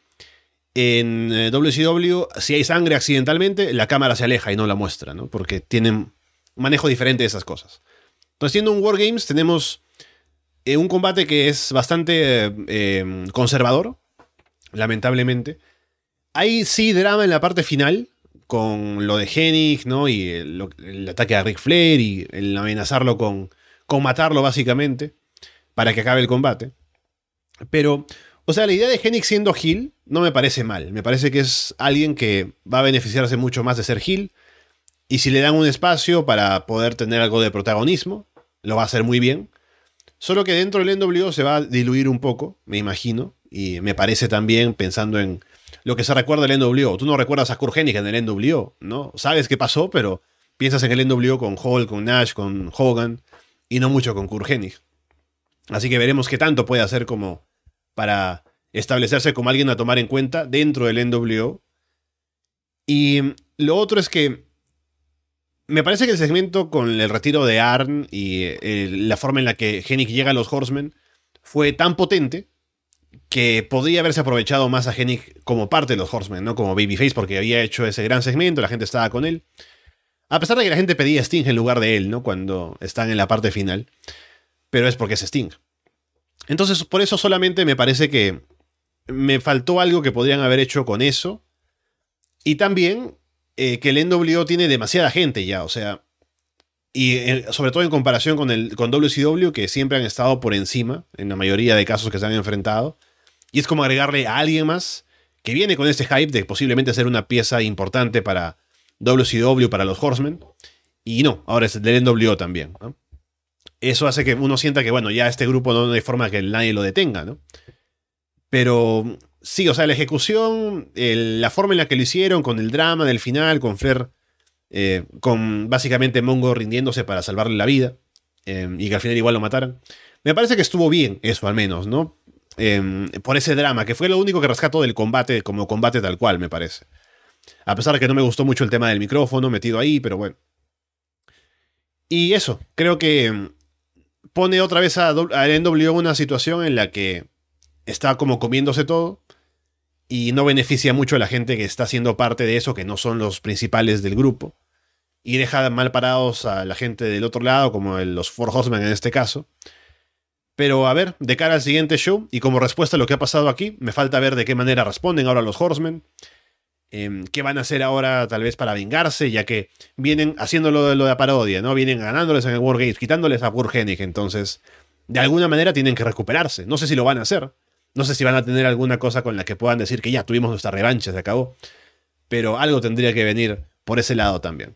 En WCW, eh, si hay sangre accidentalmente, la cámara se aleja y no la muestra, ¿no? Porque tienen manejo diferente de esas cosas. Entonces, siendo un Wargames, tenemos eh, un combate que es bastante eh, conservador, lamentablemente. Hay sí drama en la parte final, con lo de Hennig, ¿no? Y el, ataque a Ric Flair y el amenazarlo con, con matarlo, básicamente, para que acabe el combate. Pero, o sea, la idea de Hennig siendo Hill no me parece mal. Me parece que es alguien que va a beneficiarse mucho más de ser Hill. Y si le dan un espacio para poder tener algo de protagonismo, lo va a hacer muy bien. Solo que dentro del NWO se va a diluir un poco, me imagino. Y me parece también, pensando en lo que se recuerda del NWO. Tú no recuerdas a Kurt en el NWO, ¿no? Sabes qué pasó, pero piensas en el NWO con Hall, con Nash, con Hogan, y no mucho con Kurt Así que veremos qué tanto puede hacer como para establecerse como alguien a tomar en cuenta dentro del NWO. Y lo otro es que me parece que el segmento con el retiro de Arn y eh, la forma en la que Hennig llega a los Horsemen fue tan potente que podría haberse aprovechado más a Hennig como parte de los Horsemen, ¿no? Como Babyface, porque había hecho ese gran segmento, la gente estaba con él. A pesar de que la gente pedía Sting en lugar de él, ¿no? Cuando están en la parte final. Pero es porque es Sting. Entonces, por eso solamente me parece que me faltó algo que podrían haber hecho con eso. Y también eh, que el NWO tiene demasiada gente ya, o sea. Y eh, sobre todo en comparación con, el, con WCW, que siempre han estado por encima, en la mayoría de casos que se han enfrentado. Y es como agregarle a alguien más que viene con este hype de posiblemente ser una pieza importante para WCW, para los Horsemen. Y no, ahora es del NWO también. Eso hace que uno sienta que, bueno, ya este grupo no hay forma que nadie lo detenga, ¿no? Pero sí, o sea, la ejecución, la forma en la que lo hicieron, con el drama del final, con Flair, eh, con básicamente Mongo rindiéndose para salvarle la vida, eh, y que al final igual lo mataran. Me parece que estuvo bien eso al menos, ¿no? Em, por ese drama, que fue lo único que rescató del combate como combate tal cual, me parece. A pesar de que no me gustó mucho el tema del micrófono metido ahí, pero bueno. Y eso, creo que em, pone otra vez a, a NWO una situación en la que está como comiéndose todo y no beneficia mucho a la gente que está siendo parte de eso, que no son los principales del grupo. Y deja mal parados a la gente del otro lado, como los Four Horsemen en este caso. Pero a ver, de cara al siguiente show, y como respuesta a lo que ha pasado aquí, me falta ver de qué manera responden ahora los Horsemen. Em, ¿Qué van a hacer ahora tal vez para vengarse? Ya que vienen haciéndolo de lo de la parodia, ¿no? Vienen ganándoles en el Wargames, quitándoles a Burgenic. Entonces, de alguna manera tienen que recuperarse. No sé si lo van a hacer. No sé si van a tener alguna cosa con la que puedan decir que ya tuvimos nuestra revancha, se acabó. Pero algo tendría que venir por ese lado también.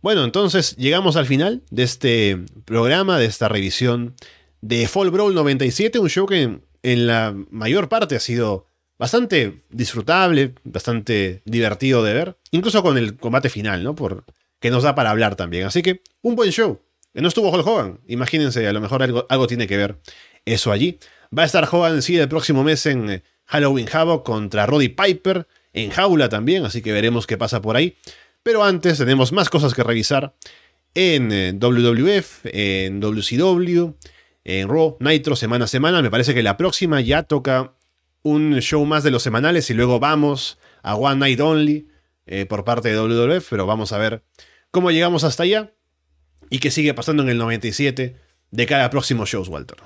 Bueno, entonces llegamos al final de este programa, de esta revisión de Fall Brawl 97, un show que en la mayor parte ha sido bastante disfrutable, bastante divertido de ver, incluso con el combate final, ¿no? Por, que nos da para hablar también. Así que un buen show. No estuvo Hulk Hogan, imagínense, a lo mejor algo, tiene que ver eso allí. Va a estar Hogan sí el próximo mes en eh, Halloween Havoc contra Roddy Piper, en jaula también, así que veremos qué pasa por ahí. Pero antes tenemos más cosas que revisar en eh, WWF, en WCW, en Raw, Nitro, semana a semana. Me parece que la próxima ya toca un show más de los semanales y luego vamos a One Night Only eh, por parte de WWF, pero vamos a ver cómo llegamos hasta allá y qué sigue pasando en el 97 de cada próximo shows, Walter.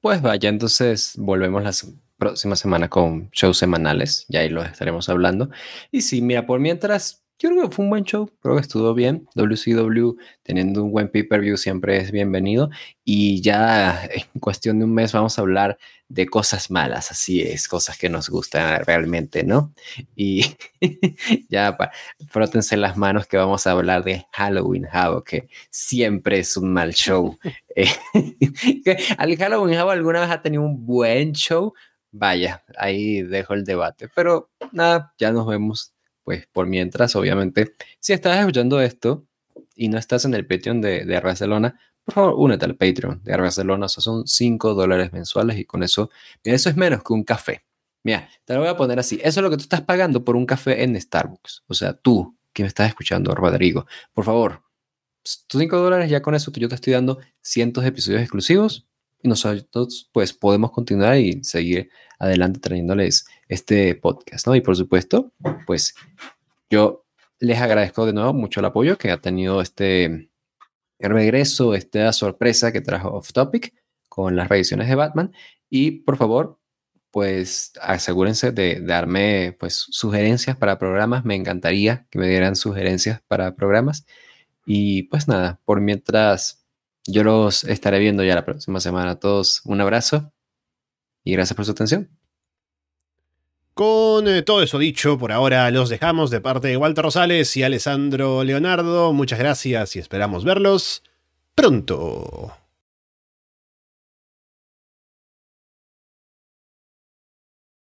Pues vaya, entonces volvemos la próxima semana con shows semanales, ya ahí lo estaremos hablando. Y sí, mira, por mientras yo creo que fue un buen show, creo que estuvo bien. WCW teniendo un buen pay-per-view siempre es bienvenido. Y ya en cuestión de un mes vamos a hablar de cosas malas, así es, cosas que nos gustan realmente, ¿no? Y ya frótense las manos que vamos a hablar de Halloween Havoc, que siempre es un mal show. Eh, al Halloween Havoc alguna vez ha tenido un buen show. Vaya, ahí dejo el debate. Pero nada, ya nos vemos pues por mientras, obviamente, si estás escuchando esto y no estás en el Patreon de, de Barcelona, por favor, únete al Patreon de Barcelona. son 5 dólares mensuales y con eso, mira, eso es menos que un café. Mira, te lo voy a poner así. Eso es lo que tú estás pagando por un café en Starbucks. O sea, tú que me estás escuchando, Rodrigo, por favor, tus 5 dólares ya con eso yo te estoy dando cientos de episodios exclusivos y nosotros pues podemos continuar y seguir adelante trayéndoles este podcast, ¿no? Y por supuesto, pues yo les agradezco de nuevo mucho el apoyo que ha tenido este regreso, esta sorpresa que trajo Off Topic con las revisiones de Batman y por favor, pues asegúrense de darme pues sugerencias para programas, me encantaría que me dieran sugerencias para programas y pues nada, por mientras yo los estaré viendo ya la próxima semana. A todos un abrazo y gracias por su atención. Con eh, todo eso dicho, por ahora los dejamos de parte de Walter Rosales y Alessandro Leonardo. Muchas gracias y esperamos verlos pronto.